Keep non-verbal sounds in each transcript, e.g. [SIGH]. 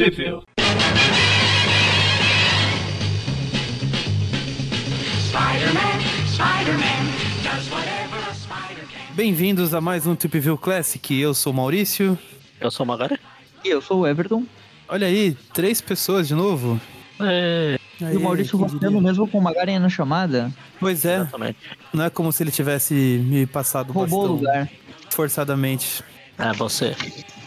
Sheffield. Bem-vindos a mais um Tip View Classic. Eu sou o Maurício. Eu sou o Magari. E eu sou o Everton. Olha aí, três pessoas de novo. É, Aí, e o Maurício diria? mesmo com o Magaren na chamada. Pois é, exatamente. não é como se ele tivesse me passado Roubou o lugar. forçadamente. É, você.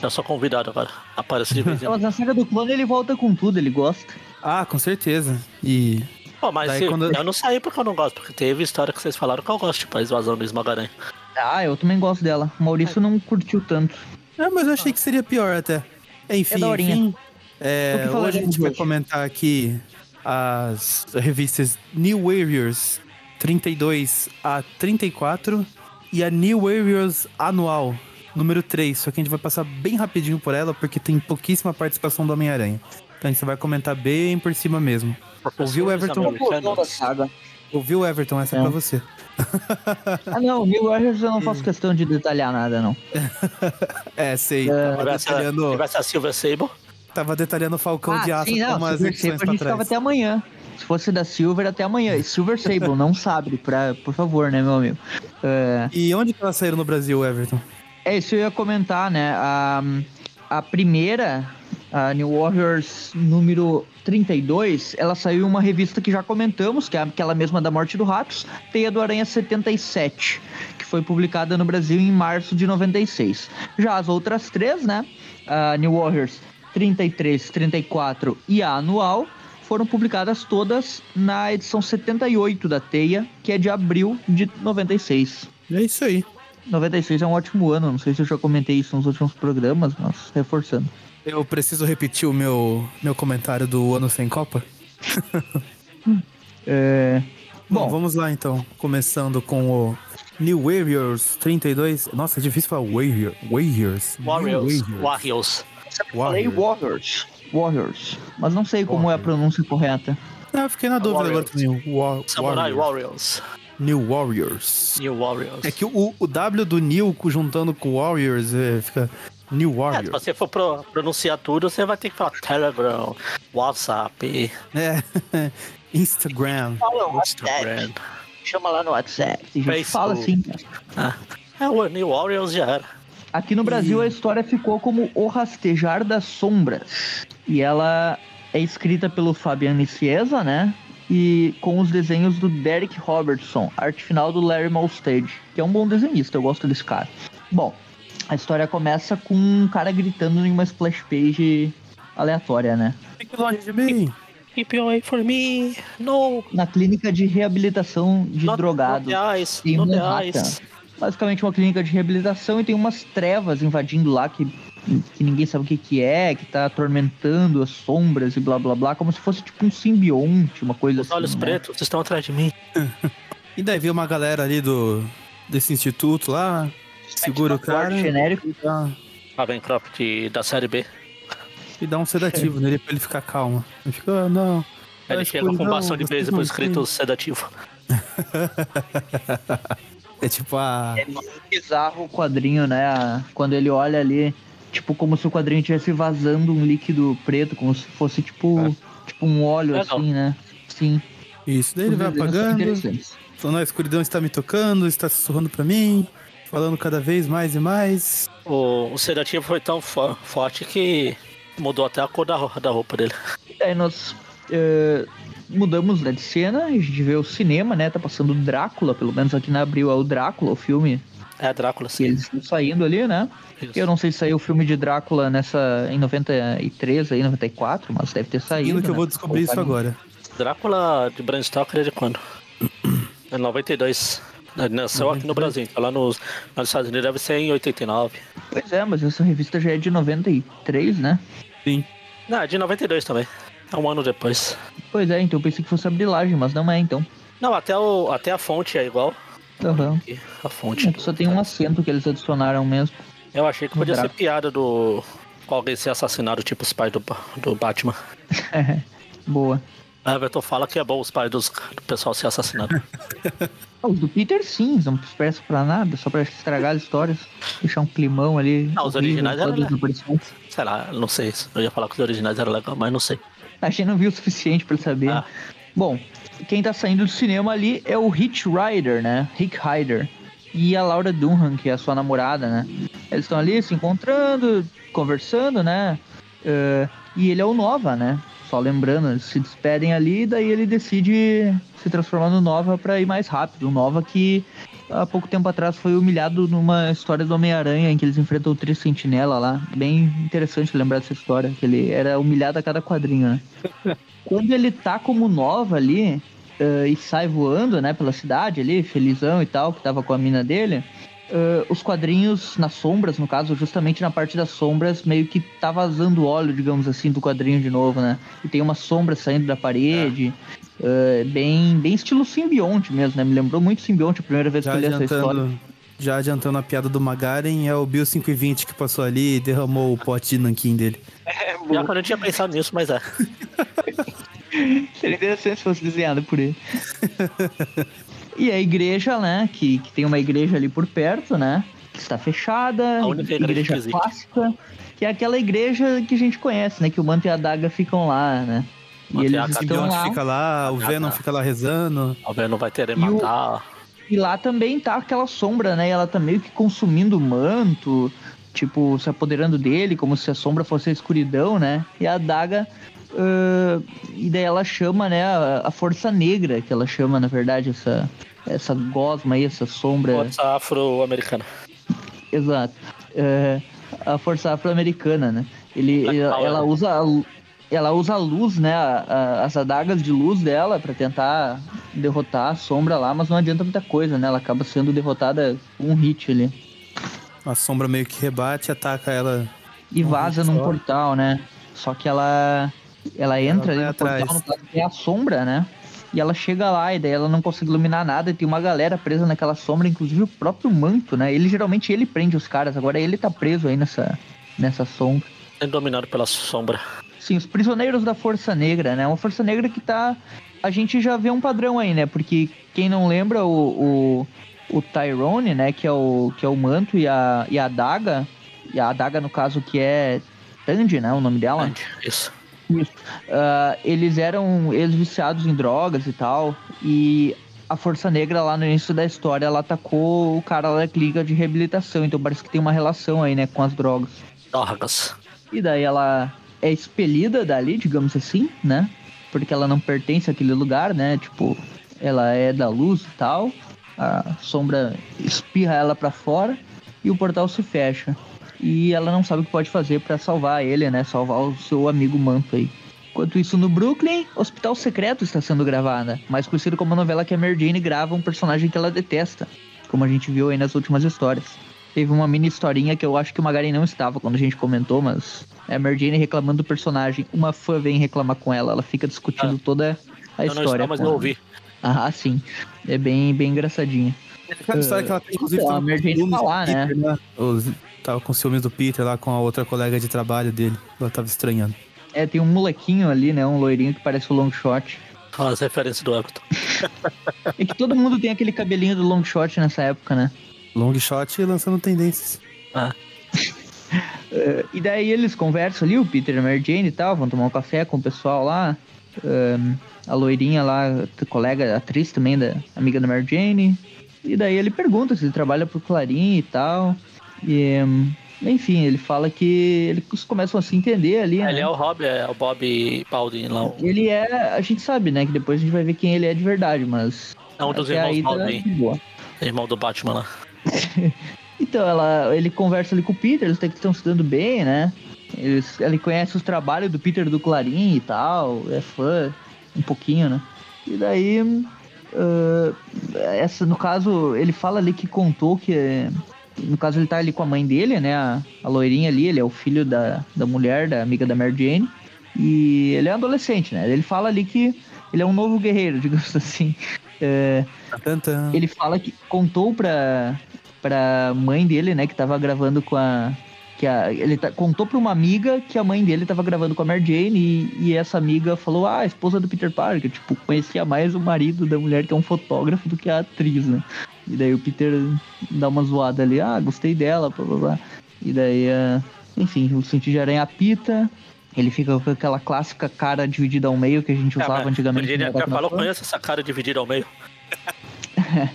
Eu sou convidado agora. Aparece de vez em Mas [LAUGHS] na saga do clone ele volta com tudo, ele gosta. Ah, com certeza. E Pô, mas Daí se- quando- eu não saí porque eu não gosto, porque teve história que vocês falaram que eu gosto, tipo a invasão do Esmagaranha. Ah, eu também gosto dela. O Maurício não curtiu tanto. Ah, mas eu achei que seria pior até. Enfim, É daorinha. enfim. O É, que falaremos hoje a gente vai hoje? comentar aqui as revistas New Warriors 32 a 34 e a New Warriors Anual número 3. Só que a gente vai passar bem rapidinho por ela porque tem pouquíssima participação do Homem-Aranha. Então a gente vai comentar bem por cima mesmo. Ouviu, Everton? Da saga. Ouviu, Everton? Essa é, É. pra você. Ah não, New Warriors eu não faço questão de detalhar nada, não. [LAUGHS] É, sei. É. Tava, detalhando, ser a Silver Sable. tava detalhando o Falcão de Aço sim, com não, umas Silver edições Sable a pra gente ficava trás. até amanhã. Se fosse da Silver, até amanhã. E Silver Sable, não sabe, pra, por favor, né, meu amigo? É, E onde que elas saíram no Brasil, Everton? É isso eu ia comentar, né? A, a primeira, a New Warriors número 32, ela saiu em uma revista que já comentamos, que é aquela mesma da Morte do Ratos, Teia do Aranha 77, que foi publicada no Brasil em março de 96. Já as outras três, né? A New Warriors 33, 34 e a anual, foram publicadas todas na edição 78 da Teia, que é de abril de 96. É isso aí. 96 é um ótimo ano, não sei se eu já comentei isso nos últimos programas, mas reforçando. Eu preciso repetir o meu, meu comentário do ano sem Copa? [LAUGHS] É... Bom, Bom, vamos lá então. Começando com o New Warriors 32. Nossa, é difícil falar Warrior, Warriors. Warriors. Warriors. Warriors. falei Warriors. Warriors. Warriors. Mas não sei como é a Warriors. pronúncia correta. Ah, eu fiquei na dúvida agora Warriors. também. Wa- Samurai Warriors. Warriors. New Warriors. New Warriors. É que o, o W do New juntando com Warriors é, fica New É, se Warriors. você for pro- pronunciar tudo, você vai ter que falar Telegram, WhatsApp, É. [LAUGHS] Instagram. Instagram. Chama lá no WhatsApp. Facebook. fala assim. Ah, é, o New Warriors já era. Aqui no Brasil a história ficou como O Rastejar das Sombras. E ela é escrita pelo Fabiano Ciesa, né? E com os desenhos do Derek Robertson, arte final do Larry Molstad, que é um bom desenhista, eu gosto desse cara. Bom, a história começa com um cara gritando em uma splash page aleatória, né? Fique longe de mim. Keep away from me. No. Na clínica de reabilitação de Not, drogados. Not eyes. em Manhattan. basicamente uma clínica de reabilitação e tem umas trevas invadindo lá que, que ninguém sabe o que, que é, que tá atormentando as sombras e blá blá blá, como se fosse tipo um simbionte, uma coisa Os assim. olhos né? pretos estão atrás de mim. [LAUGHS] E daí veio uma galera ali do desse instituto lá, segura o cara genérico. e dá, Ravencroft da série B. e dá um sedativo [LAUGHS] nele pra ele ficar calmo. Ele fica, ah, não. Ele a chega com bastão de vocês beisebol escrito sedativo. [LAUGHS] É tipo a. É muito bizarro o quadrinho, né? Quando ele olha ali, tipo, como se o quadrinho estivesse vazando um líquido preto, como se fosse tipo, tipo um óleo Legal. assim, né? Sim. Isso, daí ele vai apagando. Falando, a escuridão está me tocando, está sussurrando pra mim, falando cada vez mais e mais. O, o sedativo foi tão fo- forte que mudou até a cor da, da roupa dele. Aí nós eh, mudamos né, de cena, a gente vê o cinema, né? Tá passando o Drácula, pelo menos aqui na Abril é o Drácula, o filme É Drácula, sim. eles estão saindo ali, né? Isso. Eu não sei se saiu o filme de Drácula nessa em 93, aí 94, mas deve ter saído. Indo que eu né? vou descobrir isso agora. Drácula de Bram Stoker é de quando? É 92. Ele Nasceu aqui no Brasil. Lá nos, nos Estados Unidos deve ser em 89. Pois é, mas essa revista já é de 93, né? Sim. Não, é de 92 também. É um ano depois. Pois é, então eu pensei que fosse a brilagem, mas não é então. Não, até, o, até a fonte é igual. E A fonte. É só tem um acento que eles adicionaram mesmo. Eu achei que podia ser piada do. alguém ser assassinado, tipo os pais do, do Batman. [LAUGHS] Boa. A Everton fala que é bom os pais dos, do pessoal ser assassinado. [LAUGHS] Os do Peter, sim, não presta pra nada, só pra estragar as histórias. Deixar um climão ali. Ah, os originais eram. Sei lá, não sei. Eu ia falar que os originais eram legais, mas não sei. A gente não viu o suficiente pra saber. Ah. Bom, quem tá saindo do cinema ali é o Hitch Rider, né? Rick Rider. E a Laura Dunham, que é a sua namorada, né? Eles estão ali se encontrando, conversando, né? Eh, e ele é o Nova, né? Só lembrando, eles se despedem ali, daí ele decide se transformar no Nova pra ir mais rápido. O Nova que há pouco tempo atrás foi humilhado numa história do Homem-Aranha em que eles enfrentam o Tri Sentinela lá. Bem interessante lembrar dessa história, que ele era humilhado a cada quadrinho, né? [LAUGHS] Quando ele tá como Nova ali eh, e sai voando, né, pela cidade ali, felizão e tal, que tava com a mina dele, eh, os quadrinhos nas sombras, no caso, justamente na parte das sombras, meio que tá vazando óleo, digamos assim, do quadrinho de novo, né? E tem uma sombra saindo da parede. eh, bem, bem estilo simbionte mesmo, né? Me lembrou muito simbionte a primeira vez Já que eu li essa história. já adiantando a piada do Magaren, é o Bill 520 que passou ali e derramou o pote de nanquim dele. Já que eu não tinha pensado nisso, mas é. [LAUGHS] Seria interessante se fosse desenhado por ele. e a igreja, né? Que, que tem uma igreja ali por perto, né? Que está fechada. A única igreja igreja clássica. Que é aquela igreja que a gente conhece, né? Que o Manto e a Daga ficam lá, né? E Manto a eles O estão lá. fica lá, o Venom fica lá rezando. Talvez não vai ter E o- matar. E lá também tá aquela sombra, né? E ela tá meio que consumindo o manto, tipo, se apoderando dele, como se a sombra fosse a escuridão, né? E a adaga. ah, e daí ela chama, né, a, a força negra, que ela chama, na verdade, essa, essa gosma aí, essa sombra. Força afro-americana. Exato. É, a força afro-americana, né? Ele, Black ela, usa a, ela usa a luz, né? a- a- as adagas de luz dela pra tentar derrotar a sombra lá, mas não adianta muita coisa, né? Ela acaba sendo derrotada com um hit ali. A sombra meio que rebate, ataca ela. E vaza num só. portal, né? Só que ela ela entra ali no atrás. portal, no caso, tem a sombra, né? E ela chega lá e daí ela não consegue iluminar nada e tem uma galera presa naquela sombra, inclusive o próprio manto, né? Ele geralmente ele prende os caras, agora ele tá preso aí nessa nessa sombra. Sendo dominado pela sombra. Sim, os prisioneiros da Força Negra, né? Uma Força Negra que tá. A gente já vê um padrão aí, né? Porque quem não lembra, o, o, o Tyrone, né? Que é o, que é o manto e a, e a adaga. E a adaga, no caso, que é Tandy, né? O nome dela. Isso. Isso. Ah, eles eram eles viciados em drogas e tal. E a Força Negra, lá no início da história, ela atacou o cara lá da clínica de reabilitação. Então parece que tem uma relação aí, né? Com as drogas. Dorgas. E daí ela é expelida dali, digamos assim, né? Porque ela não pertence àquele lugar, né? Tipo, ela é da luz e tal. A sombra espirra ela pra fora e o portal se fecha. E ela não sabe o que pode fazer pra salvar ele, né? Salvar o seu amigo Manto aí. Enquanto isso, no Brooklyn, Hospital Secreto está sendo gravada, mais conhecido como a novela que a Mary Jane grava um personagem que ela detesta, como a gente viu aí nas últimas histórias. Teve uma mini historinha que eu acho que o Magaren não estava quando a gente comentou, mas é a Mary Jane reclamando do personagem. Uma fã vem reclamar com ela, ela fica discutindo toda a Ah. Eu não história. estou, mas com eu ela. ouvi. Ah, sim. É bem, bem engraçadinha. Aquela história que ela tem, inclusive, então, tava com tá do lá, né? Peter, né? Os- Tava com ciúmes do Peter lá com a outra colega de trabalho dele. Ela tava estranhando. É, tem um molequinho ali, né? Um loirinho que parece o Longshot. As referências do Everton. [LAUGHS] É que todo mundo tem aquele cabelinho do Longshot nessa época, né? Long shot lançando tendências. Ah, [LAUGHS] Eh, e daí eles conversam ali, o Peter e a Mary Jane e tal, vão tomar um café com o pessoal lá. Ahn, a loirinha lá, colega, atriz também, da amiga da Mary Jane. E daí ele pergunta se ele trabalha pro Clarim e tal. E, enfim, ele fala que eles começam a se entender ali, né? ele é o Rob, é o Bob Baldwin lá. Ele é, a gente sabe, né, que depois a gente vai ver quem ele é de verdade, mas É um dos irmãos tá Baldwin. boa. Irmão do Batman lá. [LAUGHS] Então, ela, ele conversa ali com o Peter, eles estão se dando bem, né? Eles, ele conhece os trabalhos do Peter do Clarim e tal, é fã um pouquinho, né? E daí, ah, essa, no caso, ele fala ali que contou que, no caso, ele tá ali com a mãe dele, né? A, a loirinha ali, ele é o filho da, da mulher, da amiga da Mary Jane. E ele é um adolescente, né? Ele fala ali que ele é um novo guerreiro, [LAUGHS] digamos assim. É, ele fala que contou pra, pra mãe dele, né, que tava gravando com a. Que a, ele tá- contou pra uma amiga que a mãe dele tava gravando com a Mary Jane e, e essa amiga falou: Ah, a esposa do Peter Parker. Tipo, conhecia mais o marido da mulher que é um fotógrafo do que a atriz, né? E daí o Peter dá uma zoada ali: Ah, gostei dela, blá blá blá. E daí, ah, enfim, o sentido de aranha apita. Ele fica com aquela clássica cara dividida ao meio que a gente É, usava mas antigamente. Ele já falou, Clã. conheço essa cara dividida ao meio. [LAUGHS]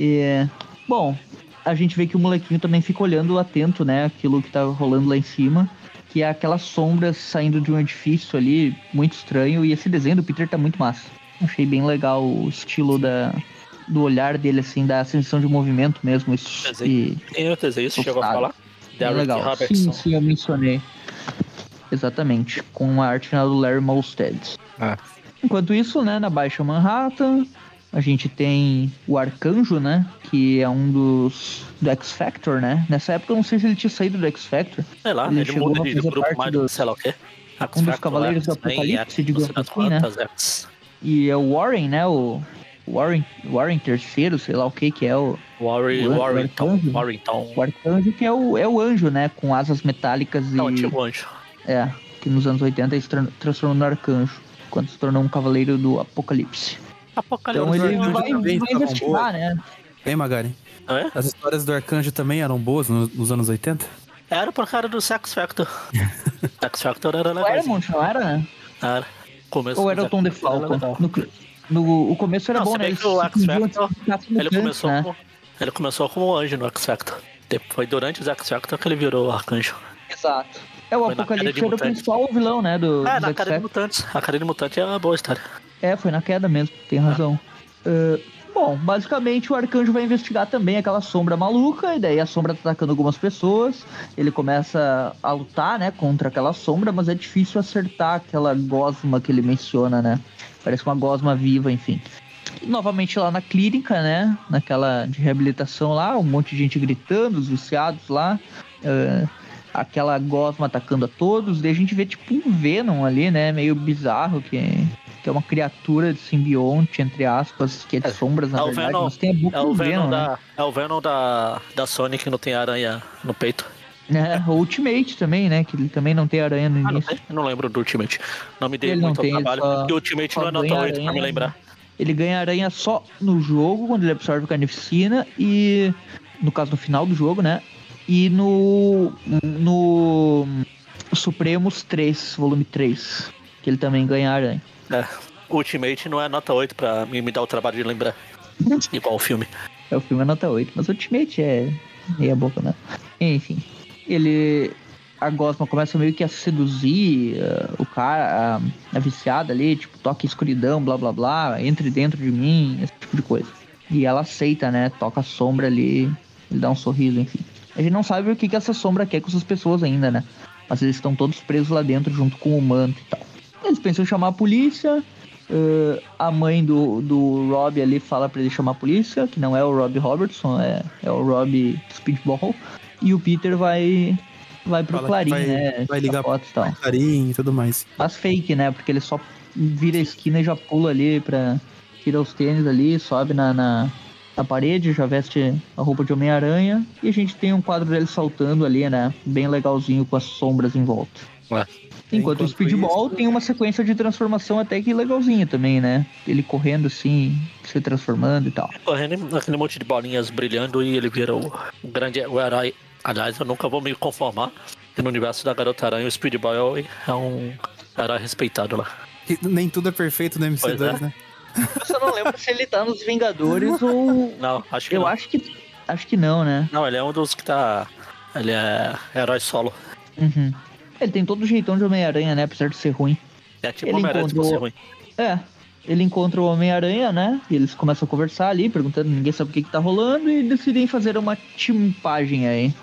E, bom, a gente vê que o molequinho também fica olhando atento, né? Aquilo que tá rolando lá em cima. Que é aquelas sombras saindo de um edifício ali, muito estranho. E esse desenho do Peter tá muito massa. Achei bem legal o estilo da, do olhar dele, assim, da sensação de movimento mesmo. Isso, Desenho. e, Quem eu desenho isso? Chegou a falar? bem legal. Robertson. Sim, sim, eu mencionei. Exatamente. Com a arte final do Larry Molstead. Ah. Enquanto isso, né, na Baixa Manhattan, a gente tem o Arcanjo, né? Que é um dos do X Factor, né? Nessa época eu não sei se ele tinha saído do X Factor. Sei lá, Ele ele, chegou muda de grupo mais do- sei lá o quê. um dos Cavaleiros do Apocalipse, digamos assim, né? E é o Warren, né? O Warren, Warren terceiro, sei lá o que que é o, Warren, O Warrington. Arcanjo? Warrington. o Arcanjo, que é o, é o anjo, né? Com asas metálicas e... É o antigo anjo. É, que nos anos 80 ele se tra- transformou no Arcanjo, quando se tornou um Cavaleiro do Apocalipse. Apocalipse. Então ele vai, também vai investigar, né? Hein, Magari? É? As histórias do Arcanjo também eram boas no- nos anos 80? Era por cara do Sex Factor. [LAUGHS] Sex Factor era O legal. Claremont, não era, né? Era. Começo Ou era o Tom era DeFalco? No, no, o começo era Não, bom, né? que o X Factor, Ele começou, né? como, ele começou como anjo no X Factor. Depois, foi durante o X Factor que ele virou arcanjo. Exato. É, o Apocalipse era o principal vilão, né? Do, É, na Factor. mutantes. A de mutante é uma boa história. É, foi na queda mesmo, tem razão. Ah, bom, basicamente o arcanjo vai investigar também aquela sombra maluca, e daí a sombra tá atacando algumas pessoas. Ele começa a lutar, né, contra aquela sombra, mas é difícil acertar aquela gosma que ele menciona, né? Parece uma gosma viva, enfim. E, novamente lá na clínica, né? Naquela de reabilitação lá, um monte de gente gritando, os viciados lá. ah, aquela gosma atacando a todos. Daí a gente vê tipo um Venom ali, né? Meio bizarro, que, que é uma criatura de simbionte, entre aspas, que é de É, sombras, na é verdade, Venom- mas tem a boca É o Venom, Venom, né? da, é o Venom da, da Sony que não tem aranha no peito. É, o Ultimate também, né? Que ele também não tem aranha no Ah, não início. Eu não lembro do Ultimate. Não me dei Ele não muito tem, trabalho. só- e o Ultimate não é 8 pra me lembrar. Ele ganha aranha só no jogo, quando ele absorve carnificina, e no caso no final do jogo, né? E no. No. Supremos 3, volume 3. Que ele também ganha aranha. É. Ultimate não é nota 8 pra mim me dar o trabalho de lembrar. [LAUGHS] Igual o filme. É, o filme é nota 8, mas Ultimate é meia boca, né? Enfim, ele... A Gosma começa meio que a seduzir eh, o cara, a, a viciada ali, tipo, toque escuridão, blá blá blá, entre dentro de mim, esse tipo de coisa. E ela aceita, né? Toca a sombra ali, ele dá um sorriso, enfim. A gente não sabe o que, que essa sombra quer com essas pessoas ainda, né? Mas eles estão todos presos lá dentro junto com o manto e tal. Eles pensam em chamar a polícia, Uh, a mãe do, do Rob ali fala pra ele chamar a polícia, que não é o Rob Robertson, é, é o Rob Speedball. E o Peter vai vai pro Fala Clarim, vai- né? vai ligar tirar fotos e tal. Carinho e tudo mais. Mas fake, né? Porque ele só vira a esquina e já pula ali pra. Tira os tênis ali, sobe na, na, na parede, já veste a roupa de Homem-Aranha. E a gente tem um quadro dele saltando ali, né? Bem legalzinho com as sombras em volta. É. Enquanto, o Enquanto Speedball isso- tem uma sequência de transformação até que legalzinha também, né? Ele correndo assim, se transformando e tal. Correndo aquele monte de bolinhas brilhando e ele vira o, o grande o herói. Aliás, eu nunca vou me conformar que no universo da Garota Aranha o Speedball é um herói respeitado lá. Que nem tudo é perfeito no MC2, Pois é. né? Eu só não lembro se ele tá nos Vingadores [LAUGHS] ou. Não, acho que Eu não. acho que. Acho que não, né? Não, ele é um dos que tá. Ele é herói solo. Uhum. Ele tem todo o jeitão de Homem-Aranha, né? Apesar de ser ruim. É tipo Ele Homem-Aranha fosse encontrou- ruim. É. Ele encontra o Homem-Aranha, né? E eles começam a conversar ali, perguntando, ninguém sabe o que, que tá rolando, e decidem fazer uma timpagem aí.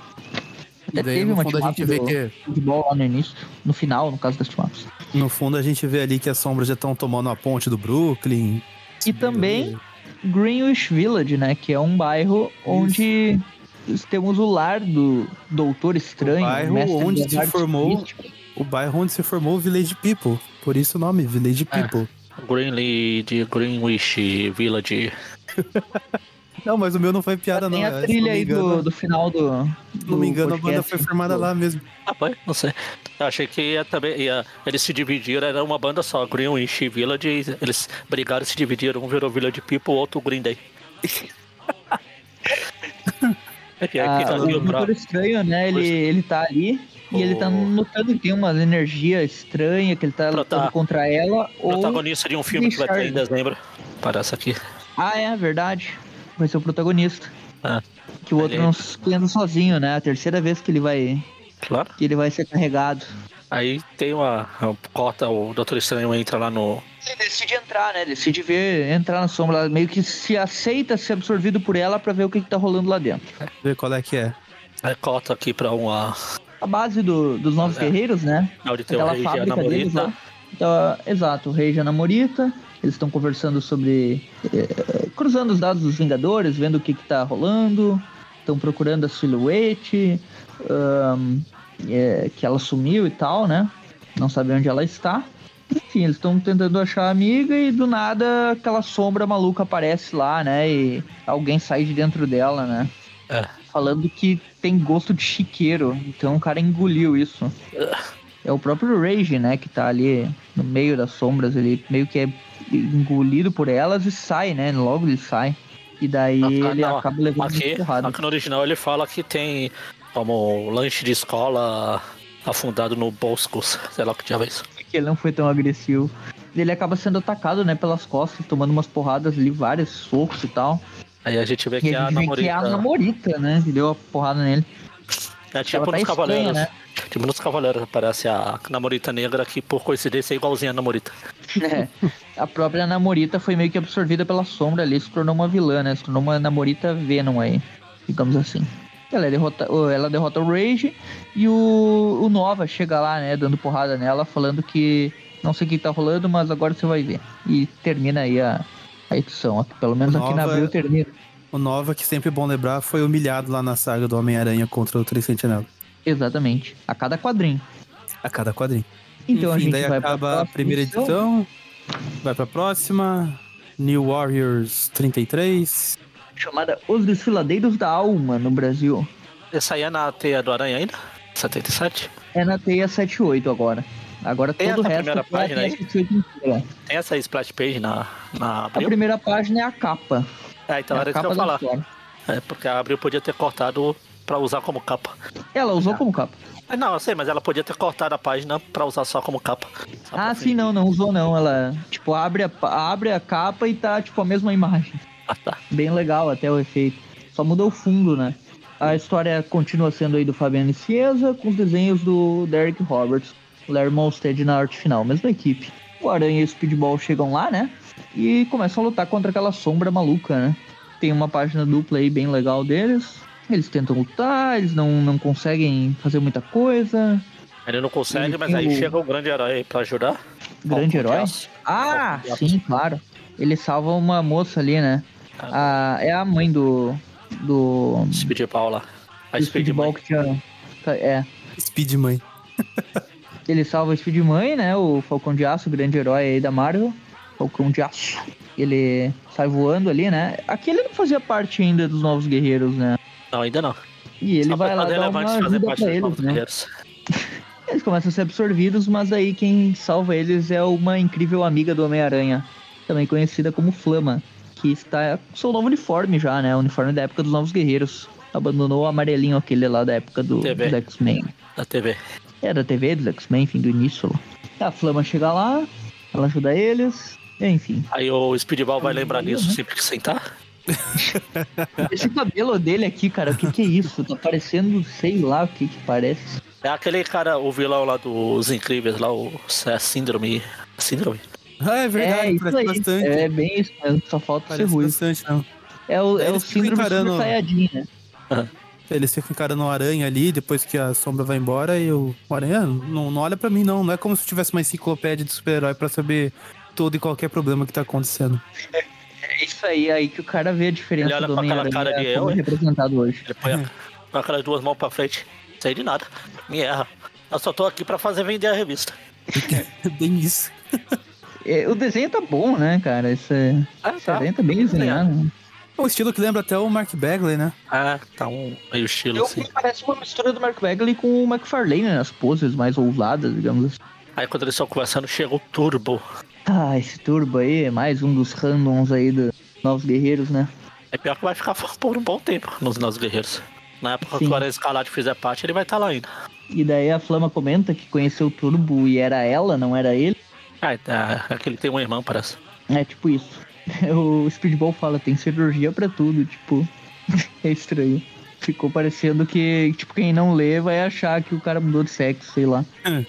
E Até daí, teve no uma fundo, a gente vê do que futebol lá no início, no final, no caso das team-ups. no fundo a gente vê ali que as sombras já estão tomando a ponte do Brooklyn. E também Greenwich Village, né? Que é um bairro onde temos o lar do Doutor Estranho, O bairro mestre onde se formou- o bairro onde se formou o Village People. Por isso o nome, Village É. People. De Greenwich Village. [LAUGHS] Não, mas o meu não foi piada, não. Tem é, a se trilha não me aí engano- do, do final do. Se não me engano, a banda foi formada lá mesmo. Ah, foi? Não sei. Eu achei que ia também. Ia, eles se dividiram, era uma banda só, Greenwich e Village. Eles brigaram e se dividiram. Um virou Village People, o outro Green Day. [LAUGHS] É que Ah, aqui tá o Doutor Estranho, né? Ele, ele tá ali e ele tá notando que tem umas energias estranhas, que ele tá Prota- lutando contra ela. Ou... protagonista de um filme que vai ter em Richard. dezembro. Parece aqui. Ah, é, verdade. Vai ser o protagonista. Ah, Que o outro Ele- não s- que anda sozinho, né? A terceira vez que ele vai. claro. que ele vai ser carregado. Aí tem uma. uma Corta, o Doutor Estranho entra lá no. Ele decide entrar, né? Decide ver, entrar na sombra. Meio que se aceita ser absorvido por ela pra ver o que, que tá rolando lá dentro. Ver qual é que é. Aí corta aqui pra uma. A base do- dos novos É. guerreiros, né? Onde tem o Aquela Rei fábrica deles Namorita. Então, exato, o Rei e a Namorita. Eles estão conversando sobre. eh, cruzando os dados dos Vingadores, vendo o que, que tá rolando. Estão procurando a silhuete. eh, que ela sumiu e tal, né? Não sabem onde ela está. Enfim, eles estão tentando achar a amiga e do nada aquela sombra maluca aparece lá, né? E alguém sai de dentro dela, né? É. Falando que tem gosto de chiqueiro. Então o cara engoliu isso. É o próprio Rage, né? Que tá ali no meio das sombras. Ele meio que é engolido por elas e sai, né? Logo ele sai. E daí Ah, ele não, acaba levando Aqui, aqui no original ele fala que tem como lanche de escola afundado no Boscos. [LAUGHS] Sei lá o que diabo é isso. Que ele não foi tão agressivo. Ele acaba sendo atacado, né, pelas costas, tomando umas porradas ali, vários socos e tal. Aí a gente vê E que a a gente vê que é a namorita. namorita, né, que deu a porrada nele. É tipo tá nos Cavaleiros. né? Tipo nos Cavaleiros aparece a namorita negra que por coincidência é igualzinha a namorita. [LAUGHS] É. A própria namorita foi meio que absorvida pela sombra ali, se tornou uma vilã, né? Se tornou uma namorita Venom aí, digamos assim. Ela derrota, ela derrota o Rage e o, o Nova chega lá, né, dando porrada nela, falando que não sei o que tá rolando, mas agora você vai ver. E termina aí a, a edição. Pelo menos aqui na Nova- Abril termina. O Nova, que sempre é bom lembrar, foi humilhado lá na saga do Homem-Aranha contra o Três Sentinela. Exatamente. A cada quadrinho. A cada quadrinho. Então a Enfim, gente daí vai acaba a primeira edição. Vai pra próxima. New Warriors 33. Chamada Os Desfiladeiros da Alma no Brasil. Essa aí é na teia do Aranha ainda? 77? É na teia 78 agora. Agora Tem todo o resto primeira é a página teia aí? 78 inteira. Tem essa splash page na, na A Abril? primeira página é a capa. É, então é era a isso que eu falar. história. É, porque a Abril podia ter cortado pra usar como capa. Ela usou como capa. Ah, Não, eu sei, mas ela podia ter cortado a página pra usar só como capa. Só Ah, sim, não, não usou não. Ela, tipo, abre a, abre a capa e tá, tipo, a mesma imagem. Ah, [LAUGHS] tá. Bem legal até o efeito. Só mudou o fundo, né? A história continua sendo aí do Fabiano Cieza, com os desenhos do Derek Roberts. Larry Molstead na arte final, mesma equipe. O Aranha e o Speedball chegam lá, né? E começam a lutar contra aquela sombra maluca, né? Tem uma página dupla aí bem legal deles. Eles tentam lutar, eles não, não conseguem fazer muita coisa. Ele não consegue, mas aí o- chega o grande herói pra ajudar. Grande Falcão herói? Ah, sim, claro. Ele salva uma moça ali, né? A, é a mãe do. Do. Speedball lá. A do Speedball. Que tinha. É. Speedman. [LAUGHS] Ele salva a Speedmãe, né? O Falcão de Aço, o grande herói aí da Marvel. Falcão de Aço. Ele sai voando ali, né? Aqui ele não fazia parte ainda dos Novos Guerreiros, né? Não, ainda não. E ele Só vai lá dar uma ajuda pra eles, novos né? guerreiros. [LAUGHS] Eles começam a ser absorvidos, mas aí quem salva eles é uma incrível amiga do Homem-Aranha, também conhecida como Flama, que está com seu novo uniforme já, né? O uniforme da época dos Novos Guerreiros. Abandonou o amarelinho aquele lá da época do, TV. dos X-Men. Da TV. É, da TV dos X-Men, enfim, do início lá. A Flama chega lá, ela ajuda eles, enfim. Aí o Speedball vai lembrar nisso né? sempre que sentar. [LAUGHS] Esse cabelo dele aqui, cara, o que que é isso? Tá parecendo, sei lá o que que parece. É aquele cara, o vilão lá dos Incríveis, lá, o é Síndrome. Síndrome? Ah, é verdade, é parece aí, bastante. é bem isso mesmo, só falta ser Parece ruim. bastante, não. É o, é o síndrome encarando- Super Saiyajin, né? Eles ficam encarando o aranha ali, depois que a sombra vai embora, e o o aranha não, não olha pra mim, não. Não é como se tivesse uma enciclopédia de super-herói pra saber todo e qualquer problema que tá acontecendo. É isso aí, aí que o cara vê a diferença Ele olha do Homem-Aranha cara de como eu, é hein? representado hoje. Ele põe a- com aquelas duas mãos pra frente. Sei de nada. Me erra. Eu só tô aqui pra fazer vender a revista. [LAUGHS] Bem isso. É, o desenho tá bom, né, cara? Esse, Ah, esse desenho tá bem desenhado. né? Um estilo que lembra até o Mark Bagley, né? É, tá um meio estilo Eu assim. parece uma mistura do Mark Bagley com o McFarlane, né? As poses mais ousadas, digamos assim. Aí quando eles estão conversando, chega o Turbo. Ah, esse turbo aí é mais um dos randoms aí dos Novos Guerreiros, né? É pior que vai ficar [LAUGHS] por um bom tempo nos nossos guerreiros. Na época Sim. que o Aranha Escarlate fizer parte, ele vai estar lá ainda. E daí a Flama comenta que conheceu o Turbo e era ela, não era ele. Ah, é, é que ele tem um irmão, parece. É tipo isso. [LAUGHS] O Speedball fala, tem cirurgia pra tudo, tipo. [LAUGHS] é estranho. Ficou parecendo que, tipo, quem não lê vai achar que o cara mudou de sexo, sei lá. É,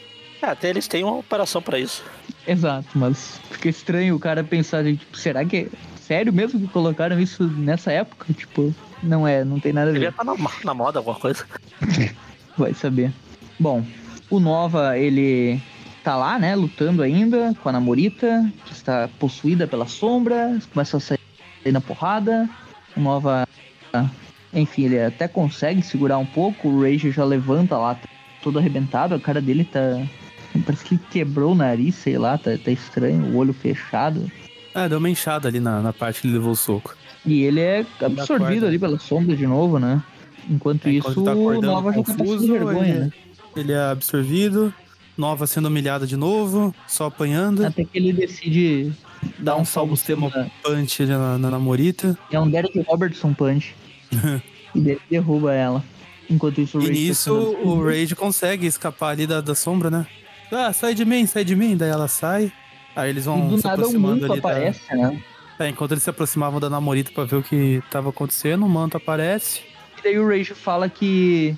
até eles têm uma operação pra isso. Exato, mas fica estranho o cara pensar, tipo, será que é sério mesmo que colocaram isso nessa época? Tipo, não é, não tem nada a Ele ver. ia estar na, na moda, alguma coisa. [LAUGHS] Vai saber. Bom, o Nova, ele tá lá, né, lutando ainda com a Namorita, que está possuída pela sombra, começa a sair na porrada. O Nova, enfim, ele até consegue segurar um pouco, o Rage já levanta lá, todo arrebentado, a cara dele tá... Parece que quebrou o nariz, sei lá, tá, tá estranho, o olho fechado. Ah, deu uma inchada ali na, na parte que ele levou o soco. E ele é absorvido ali pela sombra de novo, né? Enquanto É, isso, tá o Nova já tá vergonha, ele- né? Ele é absorvido, Nova sendo humilhada de novo, só apanhando. Até que ele decide dar um um salvo salvo tema punch ali na, na namorita. É um Derek Robertson punch. [LAUGHS] e ele derruba ela. Enquanto isso, o E Rage tá nisso sendo- o Rage consegue escapar ali da, da sombra, né? Ah, sai de mim, sai de mim. Daí ela sai. Aí eles E vão do se nada aproximando ali da... aparece, né? É, enquanto eles se aproximavam da namorita pra ver o que tava acontecendo, o manto aparece. E daí o Rage fala que.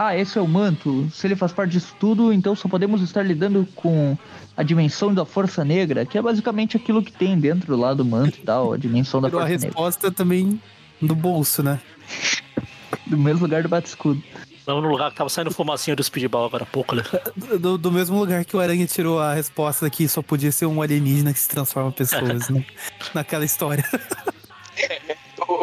Ah, esse é o manto. Se ele faz parte disso tudo, então só podemos estar lidando com a dimensão da força negra, que é basicamente aquilo que tem dentro lá do manto e tal, a dimensão da Tirou a força negra. resposta também do bolso, né? Do mesmo lugar do Batiscudo. Não no lugar que tava saindo fumacinha do speedball agora há pouco, né? [LAUGHS] Do, do mesmo lugar que o Aranha tirou a resposta que só podia ser um alienígena que se transforma em pessoas, né? [LAUGHS] Naquela história. [LAUGHS]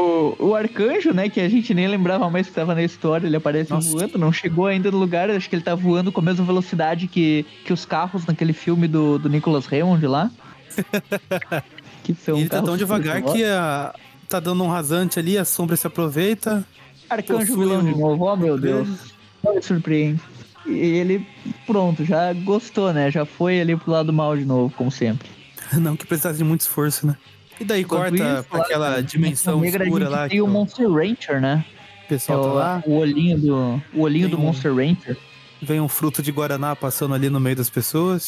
O, o arcanjo, né, que a gente nem lembrava mais que tava na história, ele aparece Nossa. voando, não chegou ainda no lugar, acho que ele tá voando com a mesma velocidade que, que os carros naquele filme do, do Nicholas Raymond lá. [LAUGHS] que são E ele tá tão devagar que a- tá dando um rasante ali, a sombra se aproveita. Arcanjo vilão de novo, oh meu Deus. Não me surpreende. E ele, pronto, já gostou, né? Já foi ali pro lado mal de novo, como sempre. [LAUGHS] Não que precisasse de muito esforço, né? E daí Enquanto corta isso, lá aquela dimensão Negra, escura lá. Tem que o o Monster Rancher, né? É pessoal tá o, lá. o olhinho do, o olhinho Tem do um- Monster Rancher. Vem um fruto de Guaraná passando ali no meio das pessoas.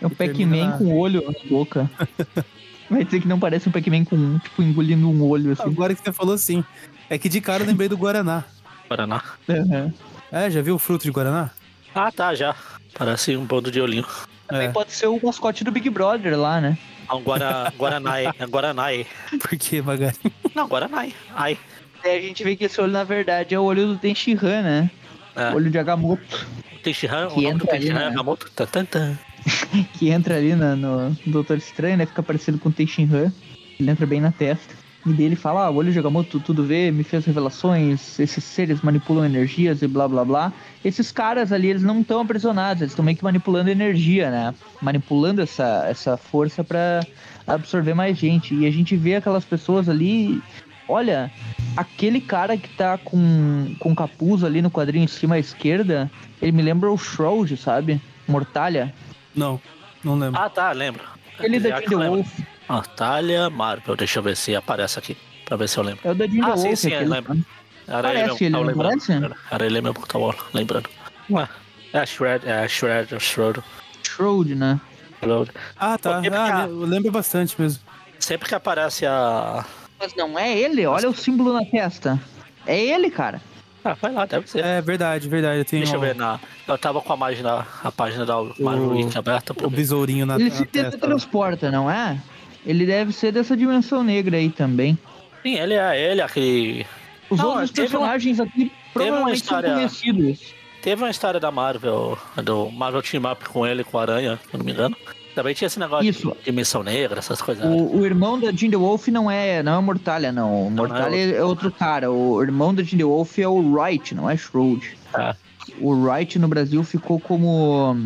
É um Pac-Man com olho na boca. [LAUGHS] Vai dizer que não parece um Pac-Man com, tipo, engolindo um olho, assim. Agora que você falou assim. É que de cara eu lembrei do Guaraná. Paraná. Uhum. É, já viu o fruto de Guaraná? Ah, tá, já. Parece um bando de olhinho. Também É, pode ser o mascote do Big Brother lá, né? Ah, um Guara, Guaranai. É Guaranai. por que, Magari? Não, Guaranai. Ai. Aí a gente vê que esse olho, na verdade, é o olho do Tenshinhan, né? É. Olho de Agamotto. Tenshinhan, o Que nome do entra ali, Tenshinhan é né? Agamotto. Tan, tan, tan. [LAUGHS] Que entra ali na- no Doutor Estranho, né? Fica parecido com o Tenshinhan. Ele entra bem na testa. E dele fala, ah, o olho de Agamotto tudo vê, me fez revelações, esses seres manipulam energias e blá blá blá. Esses caras ali, eles não estão aprisionados, eles estão meio que manipulando energia, né? Manipulando essa, essa força pra absorver mais gente. E a gente vê aquelas pessoas ali. Olha, aquele cara que tá com, com capuz ali no quadrinho em cima à esquerda, ele me lembra o Shroud, sabe? Mortalha. Não, não lembro. Ah, tá, lembro. Da que Ginger eu lembro. Wolf. Natália Marvel. Deixa eu ver se aparece aqui. Pra ver se eu lembro. É o da Ginger Ah, sim, Wolf. sim, aquele- lembro. Era Parece ele mesmo que ele, tava não lembrando. parece? Era, ele mesmo que tava lembrando. Ué. É a Shred, é a Shred, Shred. Shroud, né? Shred. Ah, tá. Ah, eu lembro bastante mesmo. Sempre que aparece a. Mas não é ele, olha o símbolo na testa. É ele, cara. Ah, vai lá, deve ser. É verdade, verdade. Eu tenho Deixa eu ver na. Eu tava com a página, a página da Marvel Wiki aberta o besourinho na, Ele se teletransporta, não é? Ele deve ser dessa dimensão negra aí também. Sim, ele é ele, aquele. Os Não, outros teve uma- personagens aqui provavelmente história- são conhecidos. Teve uma história da Marvel, do Marvel Team Up com ele, com a Aranha, se não me engano. Também tinha esse negócio Isso. de dimensão negra, essas coisas. O, o irmão da Jinder Wolf não é, não é Mortalha, não. O Não, não é Mortalha é outro cara. O irmão da Jinder Wolf é o Wright, não é Shroud. É. O Wright no Brasil ficou como.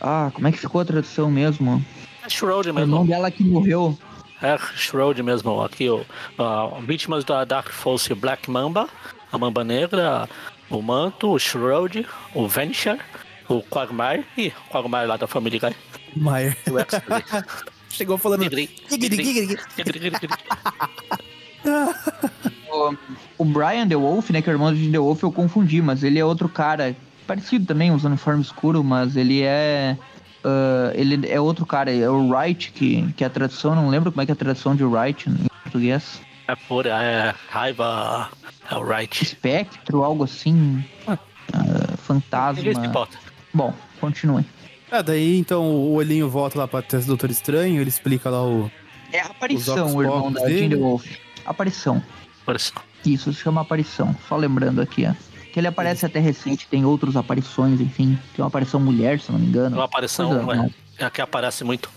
Ah, como é que ficou a tradução mesmo? É Shroud O irmão mesmo. dela que morreu. é Shroud mesmo. Aqui, o uh, vítimas da Dark Force Black Mamba, a Mamba Negra, o Manto, o Shroud, o Vanisher, o Quagmire e o Quagmire lá da família Guy. Maier. [LAUGHS] O. Chegou falando. Gigri, Gigri, gigri. gigri, gigri, gigri. O, [LAUGHS] o Brian The Wolf, né, que é o irmão de The Wolf, eu confundi, mas ele é outro cara, parecido também, uns uniformes escuros, mas ele é... ah, ele é outro cara, é o Wright, que, que é a tradução, não lembro como é que é a tradução de Wright em português. É fúria, é raiva, é o right. Espectro, algo assim. ah, fantasma. Bom, continue. Ah, daí então o olhinho volta lá pra testa do Doutor Estranho, ele explica lá o. É a aparição, o irmão da. The Wolf. Aparição. Parece- Isso, se chama aparição. Só lembrando aqui, ó. Que ele aparece até recente, tem outras aparições, enfim. Tem uma aparição mulher, se não me engano. Uma aparição Coisa, é, né? é a que aparece muito.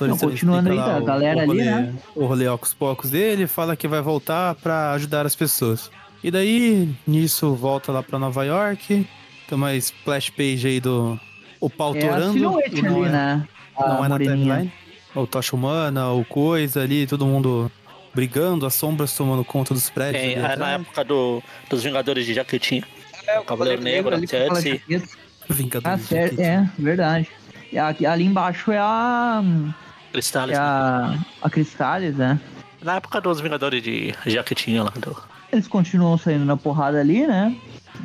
Não, continuando explica aí, lá a galera ali, rolê, né? O rolê aos poucos dele, fala que vai voltar pra ajudar as pessoas. E daí, nisso, volta lá pra Nova York. Tem uma splash page aí do. O pau É a torando. não ali, é- né? A Não é na timeline. O Tocha Humana, o Coisa ali, todo mundo brigando, as sombras tomando conta dos prédios. É, ali é na época do, dos Vingadores de Jaquetinha. É, o Cavaleiro Negro. Ah, Vingadores. certo, aqui. é, verdade. E aqui, ali embaixo é a. Cristales. É a. A Cristales, né? Na época dos Vingadores de Jaquetinha lá. Do... Eles continuam saindo na porrada ali, né?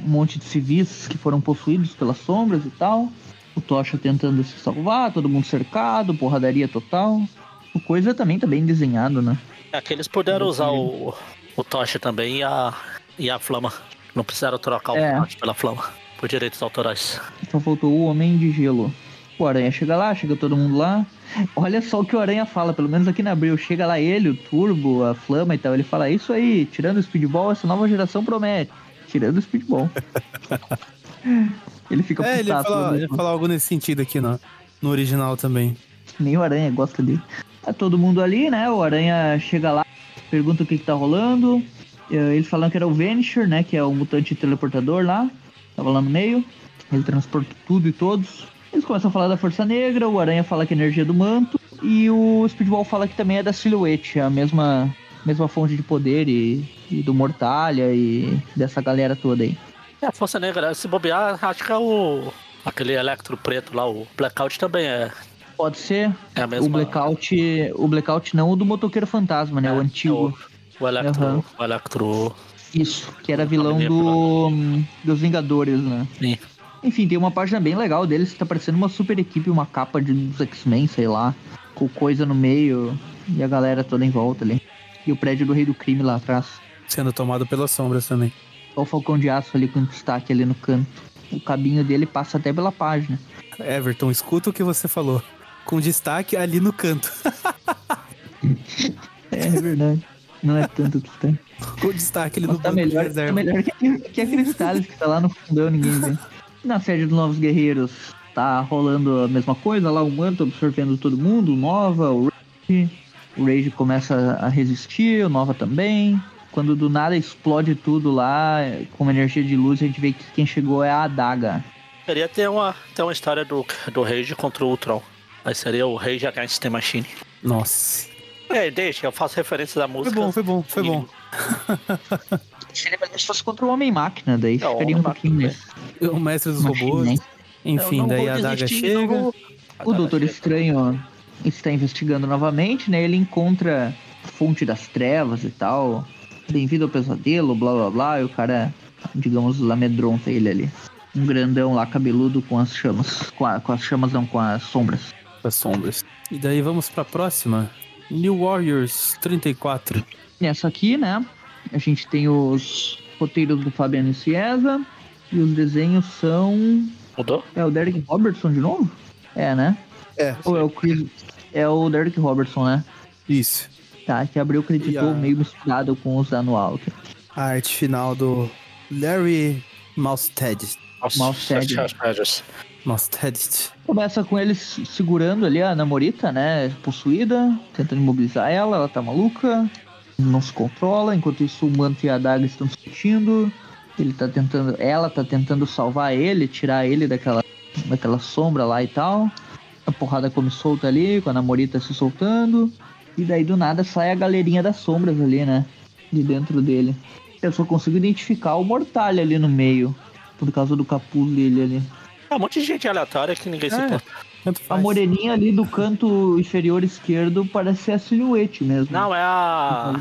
Um monte de civis que foram possuídos pelas sombras e tal. O Tocha tentando se salvar, todo mundo cercado, porradaria total. O Coisa também tá bem desenhado, né? É que eles puderam usar o, o Tocha também e a, e a Flama. Não precisaram trocar o É. Pela Flama. Por direitos autorais. Só faltou o Homem de Gelo. O Aranha chega lá, chega todo mundo lá. Olha só o que o Aranha fala, pelo menos aqui na Abril. Chega lá ele, o Turbo, a Flama e tal. Ele fala: "É Isso aí, tirando o Speedball, essa nova geração promete. Tirando o Speedball. [LAUGHS] ele fica É, ele fala, ele fala algo nesse sentido aqui no, no original também. Nem o Aranha gosta dele. Tá todo mundo ali, né? O Aranha chega lá, pergunta o que, que tá rolando. Eh, Eles falam que era o Vanisher, né? Que é o mutante teleportador lá. Tava lá no meio. Ele transporta tudo e todos. Eles começam a falar da Força Negra, o Aranha fala que é energia do manto. E o Speedball fala que também é da Silhouette, a mesma, mesma fonte de poder e, e do Mortalha e dessa galera toda aí. É, a Força Negra, se bobear, acho que é o. Aquele Electro preto lá, o Blackout também é, Pode ser é a o mesma. Blackout. O Blackout não o do motoqueiro fantasma, né? é, o antigo. O, o Electro. Aham. O Electro. Isso, que era vilão do, dos Vingadores, né? Sim. Enfim, tem uma página bem legal deles que tá parecendo uma super equipe, uma capa de, dos X-Men, sei lá, com coisa no meio e a galera toda em volta ali. E o prédio do Rei do Crime lá atrás. Sendo tomado pelas sombras também. Só o Falcão de Aço ali com destaque ali no canto. O cabinho dele passa até pela página. Everton, escuta o que você falou. Com destaque ali no canto. É, [LAUGHS] é verdade. Não é tanto destaque. Com destaque no Mas tá melhor, tá reserva. melhor que, que a Cristales, que tá lá no fundão, ninguém vê. Na sede dos Novos Guerreiros, tá rolando a mesma coisa, lá o Manto absorvendo todo mundo, o Nova, o Rage. O Rage começa a resistir, o Nova também. Quando do nada explode tudo lá, com uma energia de luz, a gente vê que quem chegou é a Adaga. Queria ter uma, ter uma história do, do Rage contra o Ultron. Aí seria o Rage Against the Machine. Nossa. É, deixa, eu faço referência da Foi música. bom, foi bom, foi bom. [LAUGHS] Seria melhor se fosse contra o Homem-Máquina, daí Não, ficaria um Homem-Máquina pouquinho mais... O mestre dos Machine, robôs. né? Enfim, não daí a Daga chega. vou- O Doutor Estranho está investigando novamente, né? Ele encontra a fonte das trevas e tal. Bem-vindo ao pesadelo, blá blá blá. E o cara, digamos, amedronta ele ali. Um grandão lá, cabeludo com as chamas. Com, a- com as chamas, não, com as sombras. Das sombras. E daí vamos pra próxima. New Warriors 34. Nessa aqui, né? A gente tem os roteiros do Fabiano Ciesa. E os desenhos são. Mudou? É o Derek Robertson de novo? É, né? É. Ou é o Chris. É o Derek Robertson, né? Isso. Tá, que abriu acreditou E a- meio misturado com os anual. aqui. A arte final do Larry Mousted. Nossa, Malsted. Sete Rogers. Mousted. Começa com eles segurando ali a namorita, né? Possuída, tentando imobilizar ela, ela tá maluca, não se controla. Enquanto isso, o manto e a adaga estão discutindo. Ele tá tentando. Ela tá tentando salvar ele, tirar ele daquela, daquela sombra lá e tal. A porrada come solta ali, com a namorita se soltando. E daí do nada sai a galerinha das sombras ali, né? De dentro dele. Eu só consigo identificar o Mortalha ali no meio. Por causa do capuz dele ali. É um monte de gente aleatória que ninguém se É, importa. tanto A moreninha ali do canto inferior esquerdo parece ser a silhuete mesmo. Não, é a.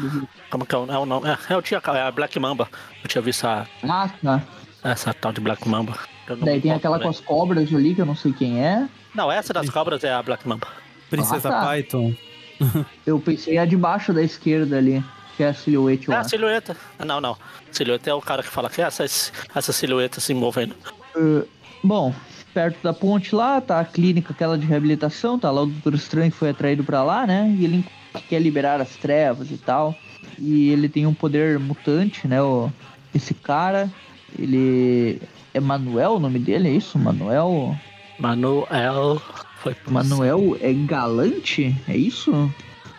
Como que é o, é o nome? É, eu tinha, é a Black Mamba. Eu tinha visto a, Ah, tá. essa tal de Black Mamba. Daí tem aquela lembro com as cobras ali, que eu não sei quem é. Não, essa das cobras é a Black Mamba. Princesa Ah, tá. Python. [LAUGHS] Eu pensei a de baixo da esquerda ali, que é a silhuete, É a silhueta. Não, não. Silhueta é o cara que fala que é essa, essa silhueta se movendo. Uh, bom, perto da ponte lá, tá a clínica aquela de reabilitação, tá lá o Doutor Estranho que foi atraído pra lá, né? E ele quer liberar as trevas e tal. E ele tem um poder mutante, né? O, esse cara, ele... É Manuel o nome dele, é isso? Manuel... Manuel. Foi Manuel é galante? É isso?